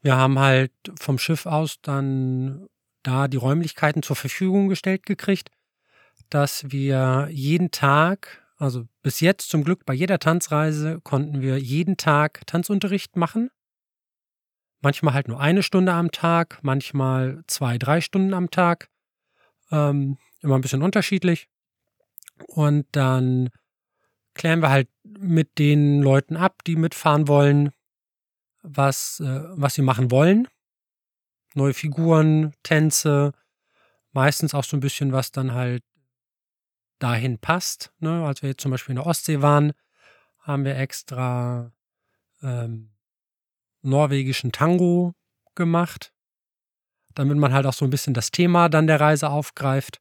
Wir haben halt vom Schiff aus dann da die Räumlichkeiten zur Verfügung gestellt gekriegt, dass wir jeden Tag, also bis jetzt zum Glück bei jeder Tanzreise, konnten wir jeden Tag Tanzunterricht machen. Manchmal halt nur eine Stunde am Tag, manchmal zwei, drei Stunden am Tag. Ähm, immer ein bisschen unterschiedlich. Und dann klären wir halt mit den Leuten ab, die mitfahren wollen, was, äh, was sie machen wollen. Neue Figuren, Tänze, meistens auch so ein bisschen, was dann halt dahin passt. Ne? Als wir jetzt zum Beispiel in der Ostsee waren, haben wir extra ähm, norwegischen Tango gemacht, damit man halt auch so ein bisschen das Thema dann der Reise aufgreift.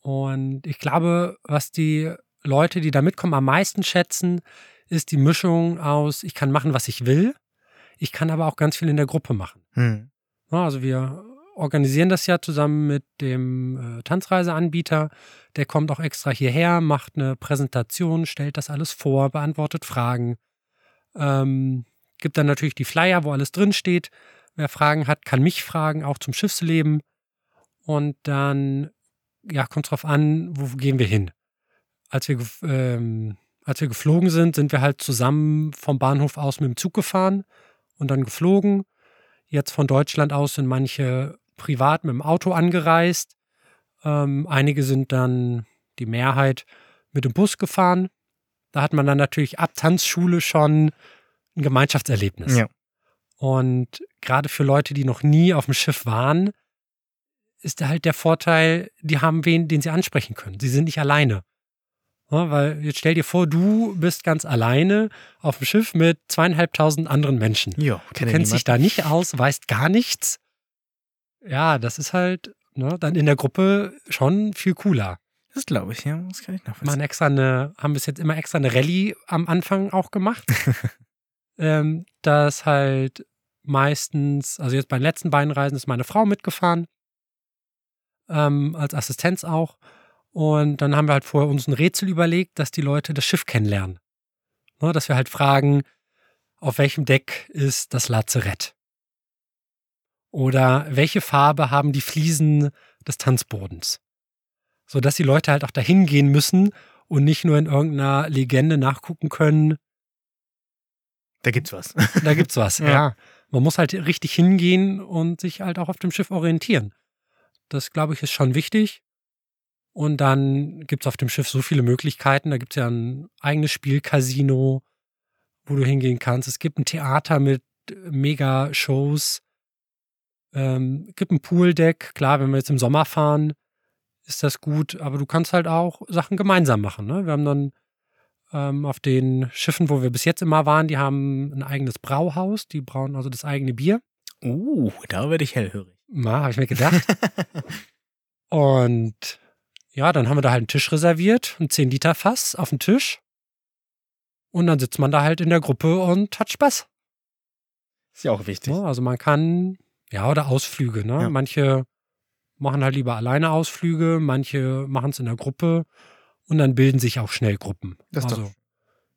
Und ich glaube, was die Leute, die da mitkommen, am meisten schätzen, ist die Mischung aus, ich kann machen, was ich will, ich kann aber auch ganz viel in der Gruppe machen. Hm. Also wir organisieren das ja zusammen mit dem äh, Tanzreiseanbieter. Der kommt auch extra hierher, macht eine Präsentation, stellt das alles vor, beantwortet Fragen. Ähm, gibt dann natürlich die Flyer, wo alles drinsteht. Wer Fragen hat, kann mich fragen, auch zum Schiffsleben. Und dann, ja, kommt drauf an, wo gehen wir hin als wir, ähm, als wir geflogen sind, sind wir halt zusammen vom Bahnhof aus mit dem Zug gefahren und dann geflogen. Jetzt von Deutschland aus sind manche privat mit dem Auto angereist. Ähm, einige sind dann, die Mehrheit, mit dem Bus gefahren. Da hat man dann natürlich ab Tanzschule schon ein Gemeinschaftserlebnis. Ja. Und gerade für Leute, die noch nie auf dem Schiff waren, ist halt der Vorteil, die haben wen, den sie ansprechen können. Sie sind nicht alleine. Ja, weil jetzt stell dir vor, du bist ganz alleine auf dem Schiff mit zweieinhalbtausend anderen Menschen. Ja, du kennst dich da nicht aus, weißt gar nichts. Ja, das ist halt ne, dann in der Gruppe schon viel cooler. Das glaube ich, ja, das kann ich nachvollziehen. Machen extra eine, haben bis jetzt immer extra eine Rallye am Anfang auch gemacht. [laughs] ähm, das halt meistens, also jetzt bei den letzten beiden Reisen ist meine Frau mitgefahren, ähm, als Assistenz auch. Und dann haben wir halt vorher uns ein Rätsel überlegt, dass die Leute das Schiff kennenlernen. Ne, dass wir halt fragen, auf welchem Deck ist das Lazarett? Oder welche Farbe haben die Fliesen des Tanzbodens? Sodass die Leute halt auch dahin gehen müssen und nicht nur in irgendeiner Legende nachgucken können. Da gibt's was. Da gibt's was, [laughs] ja. ja. Man muss halt richtig hingehen und sich halt auch auf dem Schiff orientieren. Das, glaube ich, ist schon wichtig. Und dann gibt es auf dem Schiff so viele Möglichkeiten. Da gibt es ja ein eigenes Spielcasino, wo du hingehen kannst. Es gibt ein Theater mit Mega-Shows. Ähm, gibt ein Pooldeck. Klar, wenn wir jetzt im Sommer fahren, ist das gut. Aber du kannst halt auch Sachen gemeinsam machen. Ne? Wir haben dann ähm, auf den Schiffen, wo wir bis jetzt immer waren, die haben ein eigenes Brauhaus. Die brauen also das eigene Bier. Uh, da werde ich hellhörig. Na, habe ich mir gedacht. [laughs] Und ja, dann haben wir da halt einen Tisch reserviert, ein 10-Liter-Fass auf dem Tisch. Und dann sitzt man da halt in der Gruppe und hat Spaß. Ist ja auch wichtig. Ja, also man kann, ja, oder Ausflüge, ne? Ja. Manche machen halt lieber alleine Ausflüge, manche machen es in der Gruppe und dann bilden sich auch schnell Gruppen. Das also doch.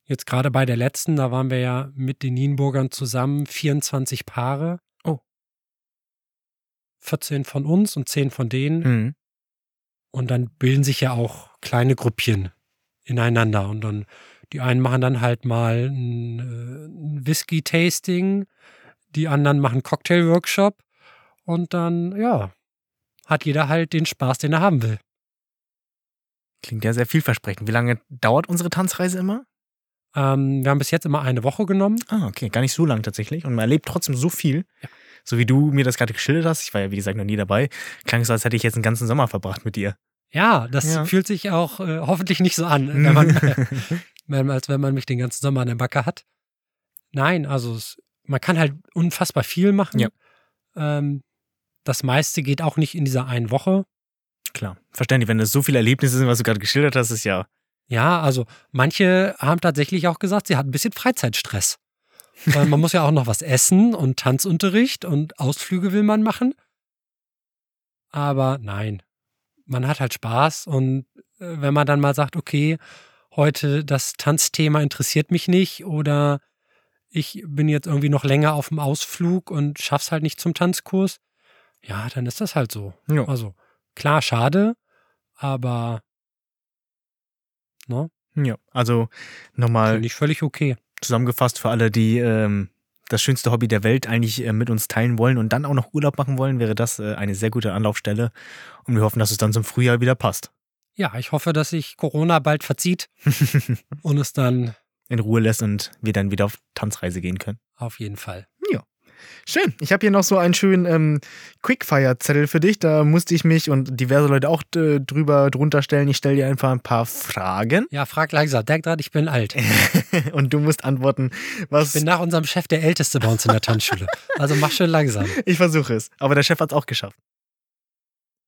jetzt gerade bei der letzten, da waren wir ja mit den Nienburgern zusammen 24 Paare. Oh. 14 von uns und 10 von denen. Mhm. Und dann bilden sich ja auch kleine Gruppchen ineinander. Und dann, die einen machen dann halt mal ein, äh, ein Whisky-Tasting, die anderen machen Cocktail-Workshop. Und dann, ja, hat jeder halt den Spaß, den er haben will. Klingt ja sehr vielversprechend. Wie lange dauert unsere Tanzreise immer? Ähm, wir haben bis jetzt immer eine Woche genommen. Ah, okay, gar nicht so lang tatsächlich. Und man erlebt trotzdem so viel. Ja. So wie du mir das gerade geschildert hast, ich war ja wie gesagt noch nie dabei, klang es, als hätte ich jetzt einen ganzen Sommer verbracht mit dir. Ja, das Ja. fühlt sich auch äh, hoffentlich nicht so an, wenn man, [laughs] als wenn man mich den ganzen Sommer an der Backe hat. Nein, also es, man kann halt unfassbar viel machen. Ja. Ähm, das meiste geht auch nicht in dieser einen Woche. Klar, verständlich, wenn das so viele Erlebnisse sind, was du gerade geschildert hast, ist ja. Ja, also manche haben tatsächlich auch gesagt, sie hatten ein bisschen Freizeitstress. Weil man muss ja auch noch was essen und Tanzunterricht und Ausflüge will man machen. Aber nein, man hat halt Spaß und äh, wenn man dann mal sagt, okay, heute das Tanzthema interessiert mich nicht oder ich bin jetzt irgendwie noch länger auf dem Ausflug und schaff's halt nicht zum Tanzkurs, ja, dann ist das halt so. Ja. Also klar, schade, aber ne, ja. Also nochmal finde ich völlig okay. zusammengefasst für alle, die ähm, das schönste Hobby der Welt eigentlich äh, mit uns teilen wollen und dann auch noch Urlaub machen wollen, wäre das äh, eine sehr gute Anlaufstelle. Und wir hoffen, dass es dann zum Frühjahr wieder passt. Ja, ich hoffe, dass sich Corona bald verzieht [laughs] und es dann In Ruhe lässt und wir dann wieder auf Tanzreise gehen können. auf jeden Fall. Schön. Ich habe hier noch so einen schönen ähm, Quickfire-Zettel für dich. Da musste ich mich und diverse Leute auch äh, drüber drunter stellen. Ich stelle dir einfach ein paar Fragen Ja, frag langsam. Denk dran, ich bin alt. [laughs] und du musst antworten, was. Ich bin nach unserem Chef der Älteste bei uns in der Tanzschule. Also mach schön langsam. [laughs] Ich versuche es. Aber der Chef hat es auch geschafft.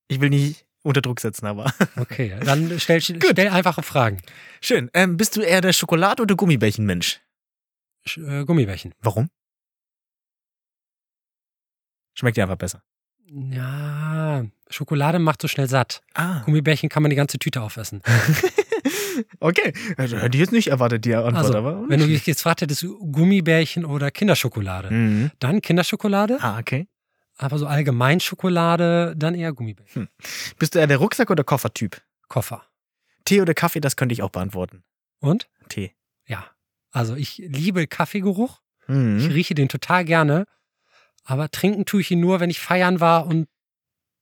Ich will nicht unter Druck setzen, aber. [laughs] Okay, dann stell, stell einfache Fragen. Schön. Ähm, bist du eher der Schokolade- oder Gummibärchen-Mensch? Sch äh, Gummibärchen. Warum? Schmeckt dir einfach besser. Ja, Schokolade macht so schnell satt. Ah. Gummibärchen kann man die ganze Tüte aufessen. [laughs] okay. Also, hätte ich jetzt nicht erwartet, die Antwort, Also, aber. wenn du dich jetzt fragt hättest, Gummibärchen oder Kinderschokolade, Mhm. dann Kinderschokolade, Ah, okay. aber so allgemein Schokolade, dann eher Gummibärchen. Bist du eher der Rucksack- oder Koffertyp? Koffer. Tee oder Kaffee, das könnte ich auch beantworten. Und? Tee. Ja. Also ich liebe Kaffeegeruch. Ich Mhm. rieche den total gerne. Aber trinken tue ich ihn nur, wenn ich feiern war und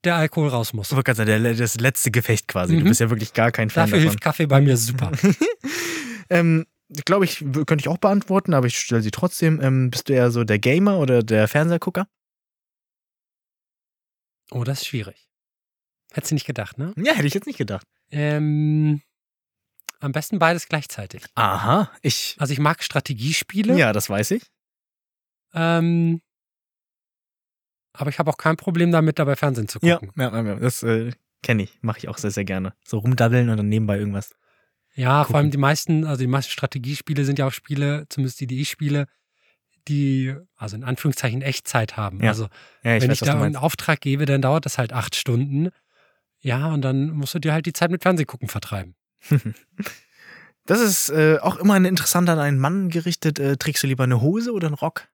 der Alkohol raus muss. Ich wollte gerade sagen, der- das letzte Gefecht quasi. Du Mhm. bist ja wirklich gar kein Fan Dafür davon. hilft Kaffee bei mir super. [laughs] ähm, ich glaube, ich könnte ich auch beantworten, aber ich stelle sie trotzdem. Ähm, bist du eher so der Gamer oder der Fernsehgucker? Oh, das ist schwierig. Hättest du nicht gedacht, ne? Ja, hätte ich jetzt nicht gedacht. Ähm, am besten beides gleichzeitig. Aha, ich. Also ich mag Strategiespiele. Ja, das weiß ich. Ähm, aber ich habe auch kein Problem damit, dabei Fernsehen zu gucken. ja, ja, ja, das äh, kenne ich. Mache ich auch sehr, sehr gerne. So rumdaddeln und dann nebenbei irgendwas. Ja, vor allem Gucken. die meisten, also die meisten Strategiespiele sind ja auch Spiele, zumindest die, die ich spiele, die, also in Anführungszeichen Echtzeit haben. Ja, Also Ja, ich wenn weiß, ich da einen. Auftrag gebe, dann dauert das halt acht Stunden. Ja, und dann musst du dir halt die Zeit mit Fernsehgucken vertreiben. [laughs] Das ist äh, auch immer eine interessante an einen Mann gerichtet. Äh, trägst du lieber eine Hose oder einen Rock?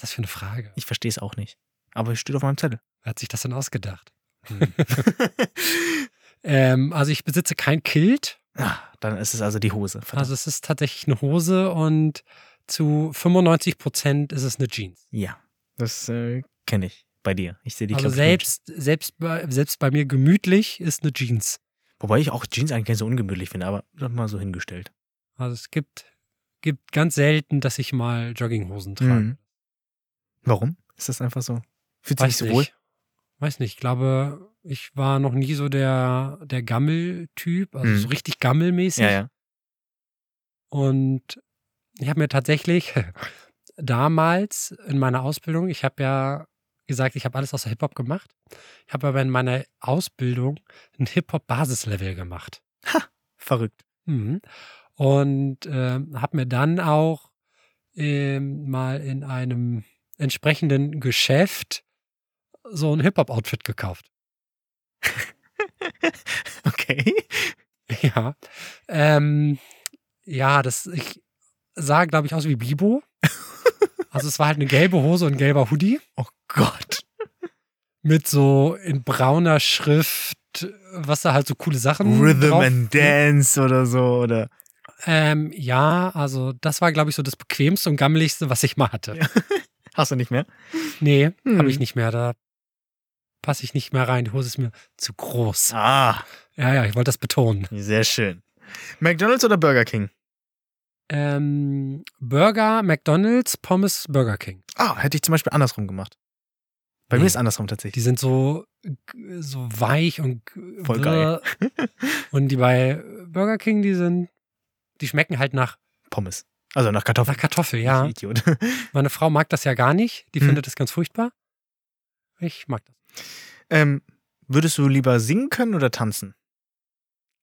Ist das für eine Frage? Ich verstehe es auch nicht. Aber es steht auf meinem Zettel. Wer hat sich das denn ausgedacht? [laughs] Hm. ähm, also ich besitze kein Kilt. ah, dann ist es also die Hose. Verdammt. Also es ist tatsächlich eine Hose und zu 95 Prozent ist es eine Jeans. ja, das äh, kenne ich bei dir. Ich sehe die also selbst, selbst, bei, selbst bei mir gemütlich ist eine Jeans. Wobei ich auch Jeans eigentlich so ungemütlich finde, aber das mal so hingestellt. Also es gibt, gibt ganz selten, dass ich mal Jogginghosen trage. Mhm. Warum? Ist das einfach so? Fühlt sich so wohl? Weiß nicht. Ich glaube, ich war noch nie so der, der Gammel-Typ, also Mhm. so richtig gammelmäßig. Ja, ja. Und ich habe mir tatsächlich [laughs] damals in meiner Ausbildung, ich habe ja gesagt, ich habe alles außer Hip-Hop gemacht. Ich habe aber in meiner Ausbildung ein Hip-Hop-Basislevel gemacht. Verrückt. Mhm. Und ähm, habe mir dann auch ähm, mal in einem entsprechenden Geschäft so ein Hip-Hop-Outfit gekauft. [laughs] Okay. Ja. Ähm, ja, das, ich sah, glaube ich, aus wie Bibo. [laughs] Also es war halt eine gelbe Hose und ein gelber Hoodie Oh Gott. mit so in brauner Schrift, was da halt so coole Sachen Rhythm drauf. and Dance oder so, oder? Ähm, ja, also das war, glaube ich, so das bequemste und gammeligste, was ich mal hatte. Ja. [laughs] Hast du nicht mehr? Nee, Hm. habe ich nicht mehr. Da passe ich nicht mehr rein. Die Hose ist mir zu groß. Ah, Ja, ja, ich wollte das betonen. sehr schön. McDonalds oder Burger King? Ähm, Burger, McDonalds, Pommes, Burger King. Ah, hätte ich zum Beispiel andersrum gemacht. Bei Nee. mir ist andersrum tatsächlich. Die sind so, so weich und Voll geil. Und die bei Burger King, die sind, die schmecken halt nach, Pommes. Also nach Kartoffeln. nach Kartoffel, ja. Idiot. [laughs] Meine Frau mag das ja gar nicht. Die Hm. findet das ganz furchtbar. Ich mag das. ähm, würdest du lieber singen können oder tanzen?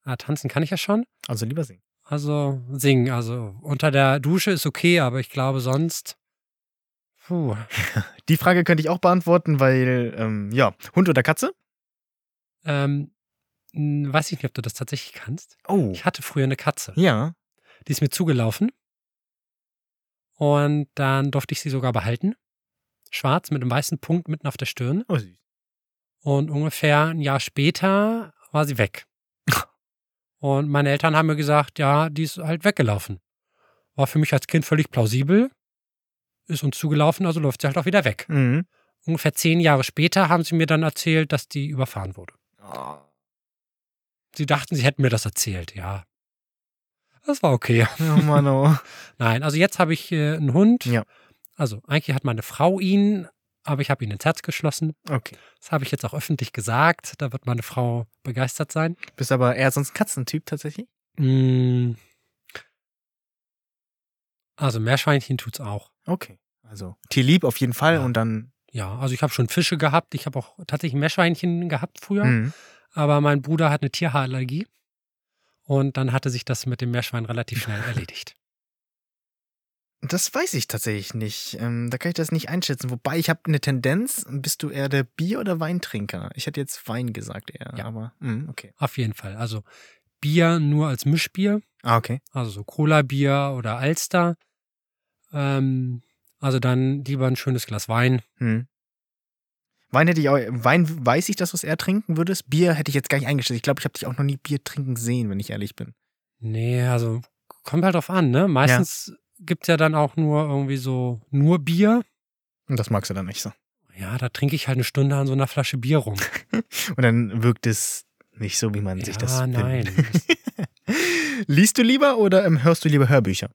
Ah, tanzen kann ich ja schon. Also lieber singen. Also singen. Also unter der Dusche ist okay, aber ich glaube sonst. Puh. [laughs] Die Frage könnte ich auch beantworten, weil, ähm, ja, Hund oder Katze? Ähm, weiß ich nicht, ob du das tatsächlich kannst. Oh. Ich hatte früher eine Katze. Ja. Die ist mir zugelaufen. Und dann durfte ich sie sogar behalten. Schwarz mit einem weißen Punkt mitten auf der Stirn. Oh, süß. Und ungefähr ein Jahr später war sie weg. [laughs] Und meine Eltern haben mir gesagt, ja, die ist halt weggelaufen. War für mich als Kind völlig plausibel. Ist uns zugelaufen, also läuft sie halt auch wieder weg. Mhm. Ungefähr zehn Jahre später haben sie mir dann erzählt, dass die überfahren wurde. Oh. Sie dachten, sie hätten mir das erzählt, ja. Das war okay. oh Mann, oh. [laughs] Nein, also jetzt habe ich äh, einen Hund. Ja. Also eigentlich hat meine Frau ihn, aber ich habe ihn ins Herz geschlossen. Okay. Das habe ich jetzt auch öffentlich gesagt. Da wird meine Frau begeistert sein. Bist aber eher sonst Katzentyp tatsächlich? Mm. Also Meerschweinchen tut's auch. Okay. Also tierlieb auf jeden Fall Ja. und dann. Ja, also ich habe schon Fische gehabt. Ich habe auch tatsächlich Meerschweinchen gehabt früher. Mhm. Aber mein Bruder hat eine Tierhaarallergie. Und dann hatte sich das mit dem Meerschwein relativ schnell erledigt. [laughs] Das weiß ich tatsächlich nicht. Ähm, da kann ich das nicht einschätzen. Wobei ich habe eine Tendenz. Bist du eher der Bier- oder Weintrinker? Ich hätte jetzt Wein gesagt eher. Ja. Aber mh, okay. Auf jeden Fall. Also Bier nur als Mischbier. Ah, okay. Also so Cola-Bier oder Alster. Ähm, also dann lieber ein schönes Glas Wein. Hm. Wein hätte ich auch. Wein weiß ich, dass du es eher trinken würdest. Bier hätte ich jetzt gar nicht eingeschätzt. Ich glaube, ich habe dich auch noch nie Bier trinken sehen, wenn ich ehrlich bin. Nee, also kommt halt drauf an, ne? Meistens gibt's ja dann auch nur irgendwie so nur Bier. Und das magst du dann nicht so. Ja, da trinke ich halt eine Stunde an so einer Flasche Bier rum. [laughs] Und dann wirkt es nicht so, wie man sich Ja, das nein. [laughs] Liest du lieber oder ähm, hörst du lieber Hörbücher?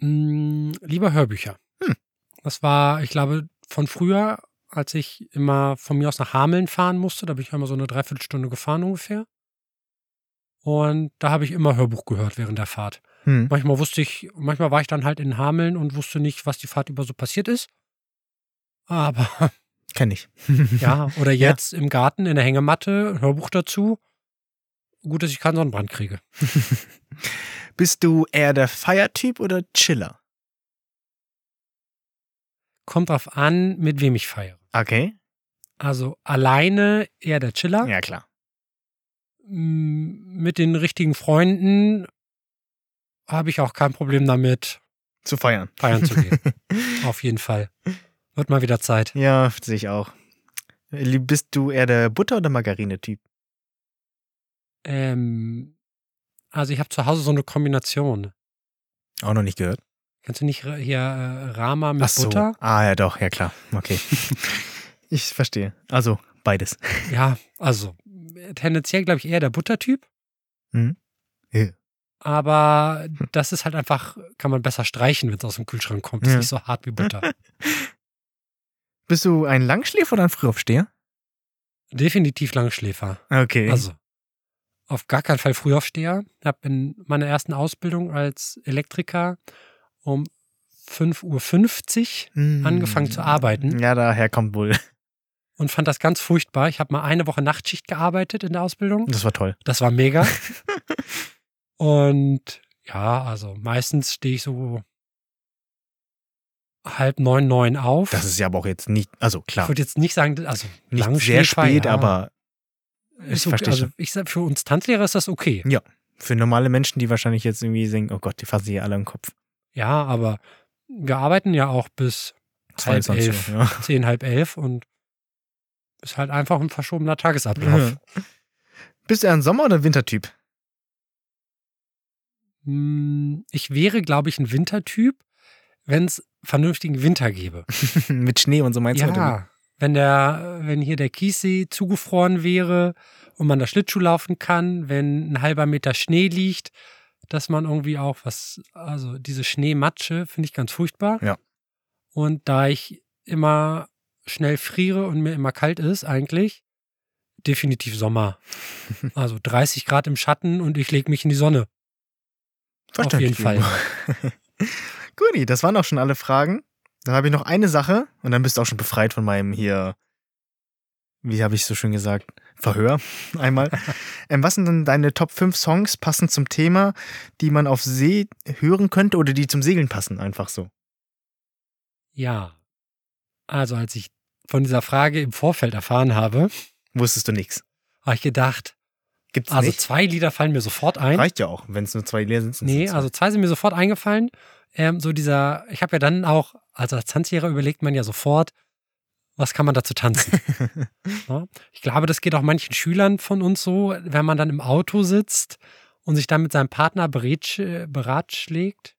Mm, lieber Hörbücher. Hm. Das war, ich glaube, von früher, als ich immer von mir aus nach Hameln fahren musste, da bin ich immer so eine Dreiviertelstunde gefahren ungefähr. Und da habe ich immer Hörbuch gehört während der Fahrt. Hm. Manchmal wusste ich, manchmal war ich dann halt in Hameln und wusste nicht, was die Fahrt über so passiert ist. Aber [laughs] Kenn ich. [laughs] ja, oder Ja. jetzt im Garten in der Hängematte, Hörbuch dazu. Gut, dass ich keinen Sonnenbrand kriege. [laughs] Bist du eher der Feiertyp oder Chiller? Kommt drauf an, mit wem ich feiere. Okay. Also alleine eher der Chiller. Ja, klar. Mit den richtigen Freunden habe ich auch kein Problem damit, Zu feiern. feiern zu gehen. [laughs] Auf jeden Fall. Wird mal wieder Zeit. Ja, sehe ich auch. Bist du eher der Butter- oder Margarine-Typ? Ähm, also ich habe zu Hause so eine Kombination. Auch noch nicht gehört. Kennst du nicht hier äh, Rama mit Ach so. Butter? Ah, ja, doch, ja, klar. Okay. [laughs] ich verstehe. Also, beides. Ja, also tendenziell glaube ich eher der Buttertyp. Mhm. Ja. Aber das ist halt einfach, kann man besser streichen, wenn es aus dem Kühlschrank kommt. Ist Ja. nicht so hart wie Butter. [laughs] Bist du ein Langschläfer oder ein Frühaufsteher? Definitiv Langschläfer. Okay. Also auf gar keinen Fall Frühaufsteher. Ich habe in meiner ersten Ausbildung als Elektriker um 5.50 Uhr Hm. angefangen zu arbeiten. Ja, daher kommt wohl. und fand das ganz furchtbar. Ich habe mal eine Woche Nachtschicht gearbeitet in der Ausbildung. Das war toll. Das war mega. [laughs] und ja, also meistens stehe ich so halb neun, neun auf. Das ist ja aber auch jetzt nicht, also ich klar, würde jetzt nicht sagen, also nicht sehr Langschläfer, spät, ja, aber ist ich okay. verstehe Also ich sag, für uns Tanzlehrer ist das okay. Für normale Menschen, die wahrscheinlich jetzt irgendwie denken, oh Gott, die fassen sich alle im Kopf. Ja, aber wir arbeiten ja auch bis halb 22 elf, ja. zehn, halb elf und ist halt einfach ein verschobener Tagesablauf. Bist du ein Sommer- oder Wintertyp? Hm, Ich wäre, glaube ich, ein Wintertyp, wenn es vernünftigen Winter gäbe. [laughs] Mit Schnee und so meinst du? oder ja, wenn der, wenn hier der Kiessee zugefroren wäre und man da Schlittschuh laufen kann, wenn ein halber Meter Schnee liegt, dass man irgendwie auch was, also diese Schneematsche finde ich ganz furchtbar. Ja. Und da ich immer schnell friere und mir immer kalt ist, eigentlich, definitiv Sommer. [laughs] Also 30 Grad im Schatten und ich lege mich in die Sonne. Auf jeden Fall. [laughs] Guti, das waren auch schon alle Fragen. Dann habe ich noch eine Sache und dann bist du auch schon befreit von meinem hier, wie habe ich so schön gesagt, Verhör einmal. [laughs] ähm, was sind denn deine Top 5 Songs passend zum Thema, die man auf See hören könnte oder die zum Segeln passen, einfach so? Ja. Also als ich von dieser Frage im Vorfeld erfahren habe, Wusstest du nichts. habe ich gedacht, Gibt's also nicht? zwei Lieder fallen mir sofort ein. Reicht ja auch, wenn es nur zwei leer sind. Nee, zwei. also zwei sind mir sofort eingefallen. Ähm, so dieser, ich habe ja dann auch, also als Tanzlehrer überlegt man ja sofort, was kann man dazu tanzen? [laughs] ja? Ich glaube, das geht auch manchen Schülern von uns so, wenn man dann im Auto sitzt und sich dann mit seinem Partner berätsch, äh, beratschlägt,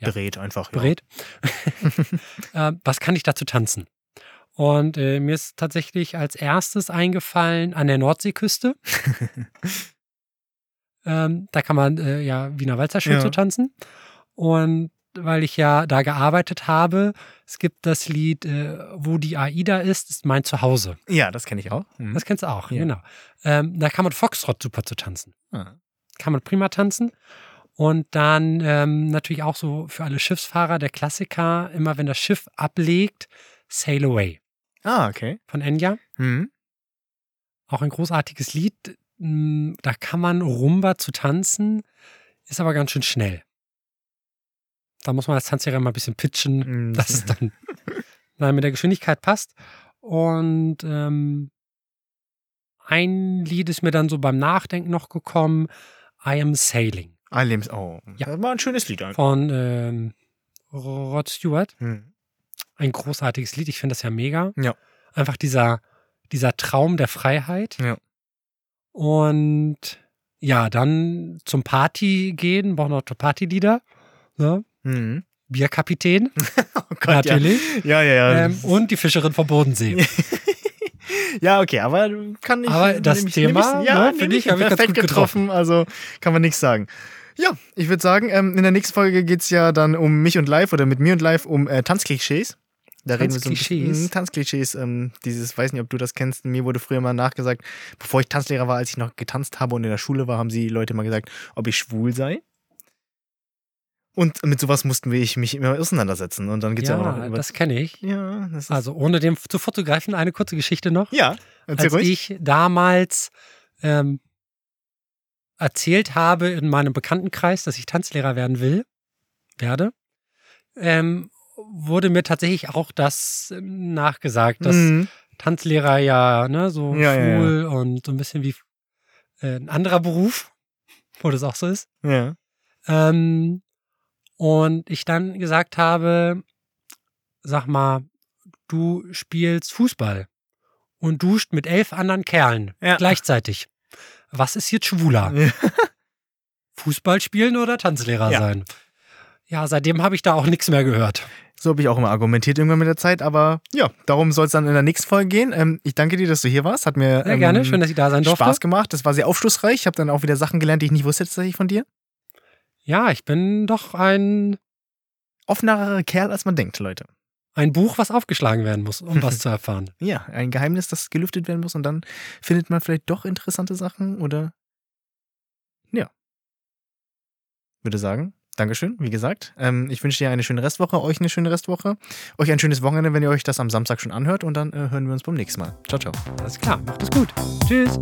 ja. Berät einfach. Ja. berät, [laughs] [laughs] äh, was kann ich dazu tanzen? Und äh, mir ist tatsächlich als erstes eingefallen an der Nordseeküste. ähm, da kann man äh, ja Wiener Walzer schön Ja. zu tanzen. Und weil ich ja da gearbeitet habe, es gibt das Lied, äh, wo die AIDA ist, ist mein Zuhause. Ja, das kenne ich auch. Mhm. Das kennst du auch, Ja. genau. Ähm, da kann man Foxtrot super zu tanzen. Ah. Kann man prima tanzen. Und dann ähm, natürlich auch so für alle Schiffsfahrer der Klassiker, immer wenn das Schiff ablegt, Sail Away ah, okay. von Enya. Mhm. Auch ein großartiges Lied. Mm, Da kann man Rumba zu tanzen, ist aber ganz schön schnell. Da muss man als Tanzlehrer mal ein bisschen pitchen, Mhm. dass es dann, [laughs] dann mit der Geschwindigkeit passt. Und ähm, ein Lied ist mir dann so beim Nachdenken noch gekommen, I Am Sailing Ah, Lebens oh, Ja. das war ein schönes Lied. eigentlich. von ähm, Rod Stewart. Mhm. Ein großartiges Lied, ich finde das ja mega. Ja. Einfach dieser, dieser Traum der Freiheit. Ja. Und ja, dann zum Party gehen, brauchen noch Partylieder. Ne? Mhm. Bierkapitän, [laughs] Oh Gott, natürlich. Ja, ja, ja. Ähm, und die Fischerin vom Bodensee. [laughs] ja, okay, aber kann ich. Aber das ich, Thema, ich, ja, ne, finde ich, hab ich ganz perfekt gut getroffen, also kann man nichts sagen. Ja, ich würde sagen, ähm, in der nächsten Folge geht es ja dann um mich und live oder mit mir und live um äh, Tanzklischees. Da reden wir so ein bisschen Tanzklischees? Mhm, Tanzklischees. Ähm, dieses, weiß nicht, ob du das kennst. Mir wurde früher mal nachgesagt, bevor ich Tanzlehrer war, als ich noch getanzt habe und in der Schule war, haben sie Leute mal gesagt, ob ich schwul sei. Und mit sowas mussten wir ich mich immer auseinandersetzen. Und dann geht es ja, auch noch Ja, über. das kenne ich. ja, das. Also ohne dem zu vorzugreifen, eine kurze Geschichte noch. ja, erzähl als ruhig. ich damals ähm, erzählt habe in meinem Bekanntenkreis, dass ich Tanzlehrer werden will, werde, ähm, wurde mir tatsächlich auch das ähm, nachgesagt, dass Mhm. Tanzlehrer ja ne, so Ja, ja, ja. schwul und so ein bisschen wie äh, ein anderer Beruf, [laughs] wo das auch so ist. Ja. Ähm, und ich dann gesagt habe, sag mal, du spielst Fußball und duscht mit elf anderen Kerlen Ja. gleichzeitig. Was ist jetzt schwuler? Fußball spielen oder Tanzlehrer Ja. sein? Ja, seitdem habe ich da auch nichts mehr gehört. So habe ich auch immer argumentiert irgendwann mit der Zeit, aber ja, darum soll es dann in der nächsten Folge gehen. Ähm, ich danke dir, dass du hier warst. Hat mir Sehr ähm, gerne, schön, dass ich da sein durfte. Spaß gemacht. Das war sehr aufschlussreich. Ich habe dann auch wieder Sachen gelernt, die ich nicht wusste tatsächlich von dir. Ja, ich bin doch ein, Offenerer Kerl, als man denkt, Leute. ein Buch, was aufgeschlagen werden muss, um was [laughs] zu erfahren. Ja, ein Geheimnis, das gelüftet werden muss und dann findet man vielleicht doch interessante Sachen oder ja. Würde sagen, Dankeschön, wie gesagt. Ähm, ich wünsche dir eine schöne Restwoche, euch eine schöne Restwoche, euch ein schönes Wochenende, wenn ihr euch das am Samstag schon anhört und dann äh, hören wir uns beim nächsten Mal. Ciao, ciao. Alles klar, macht es gut. Tschüss.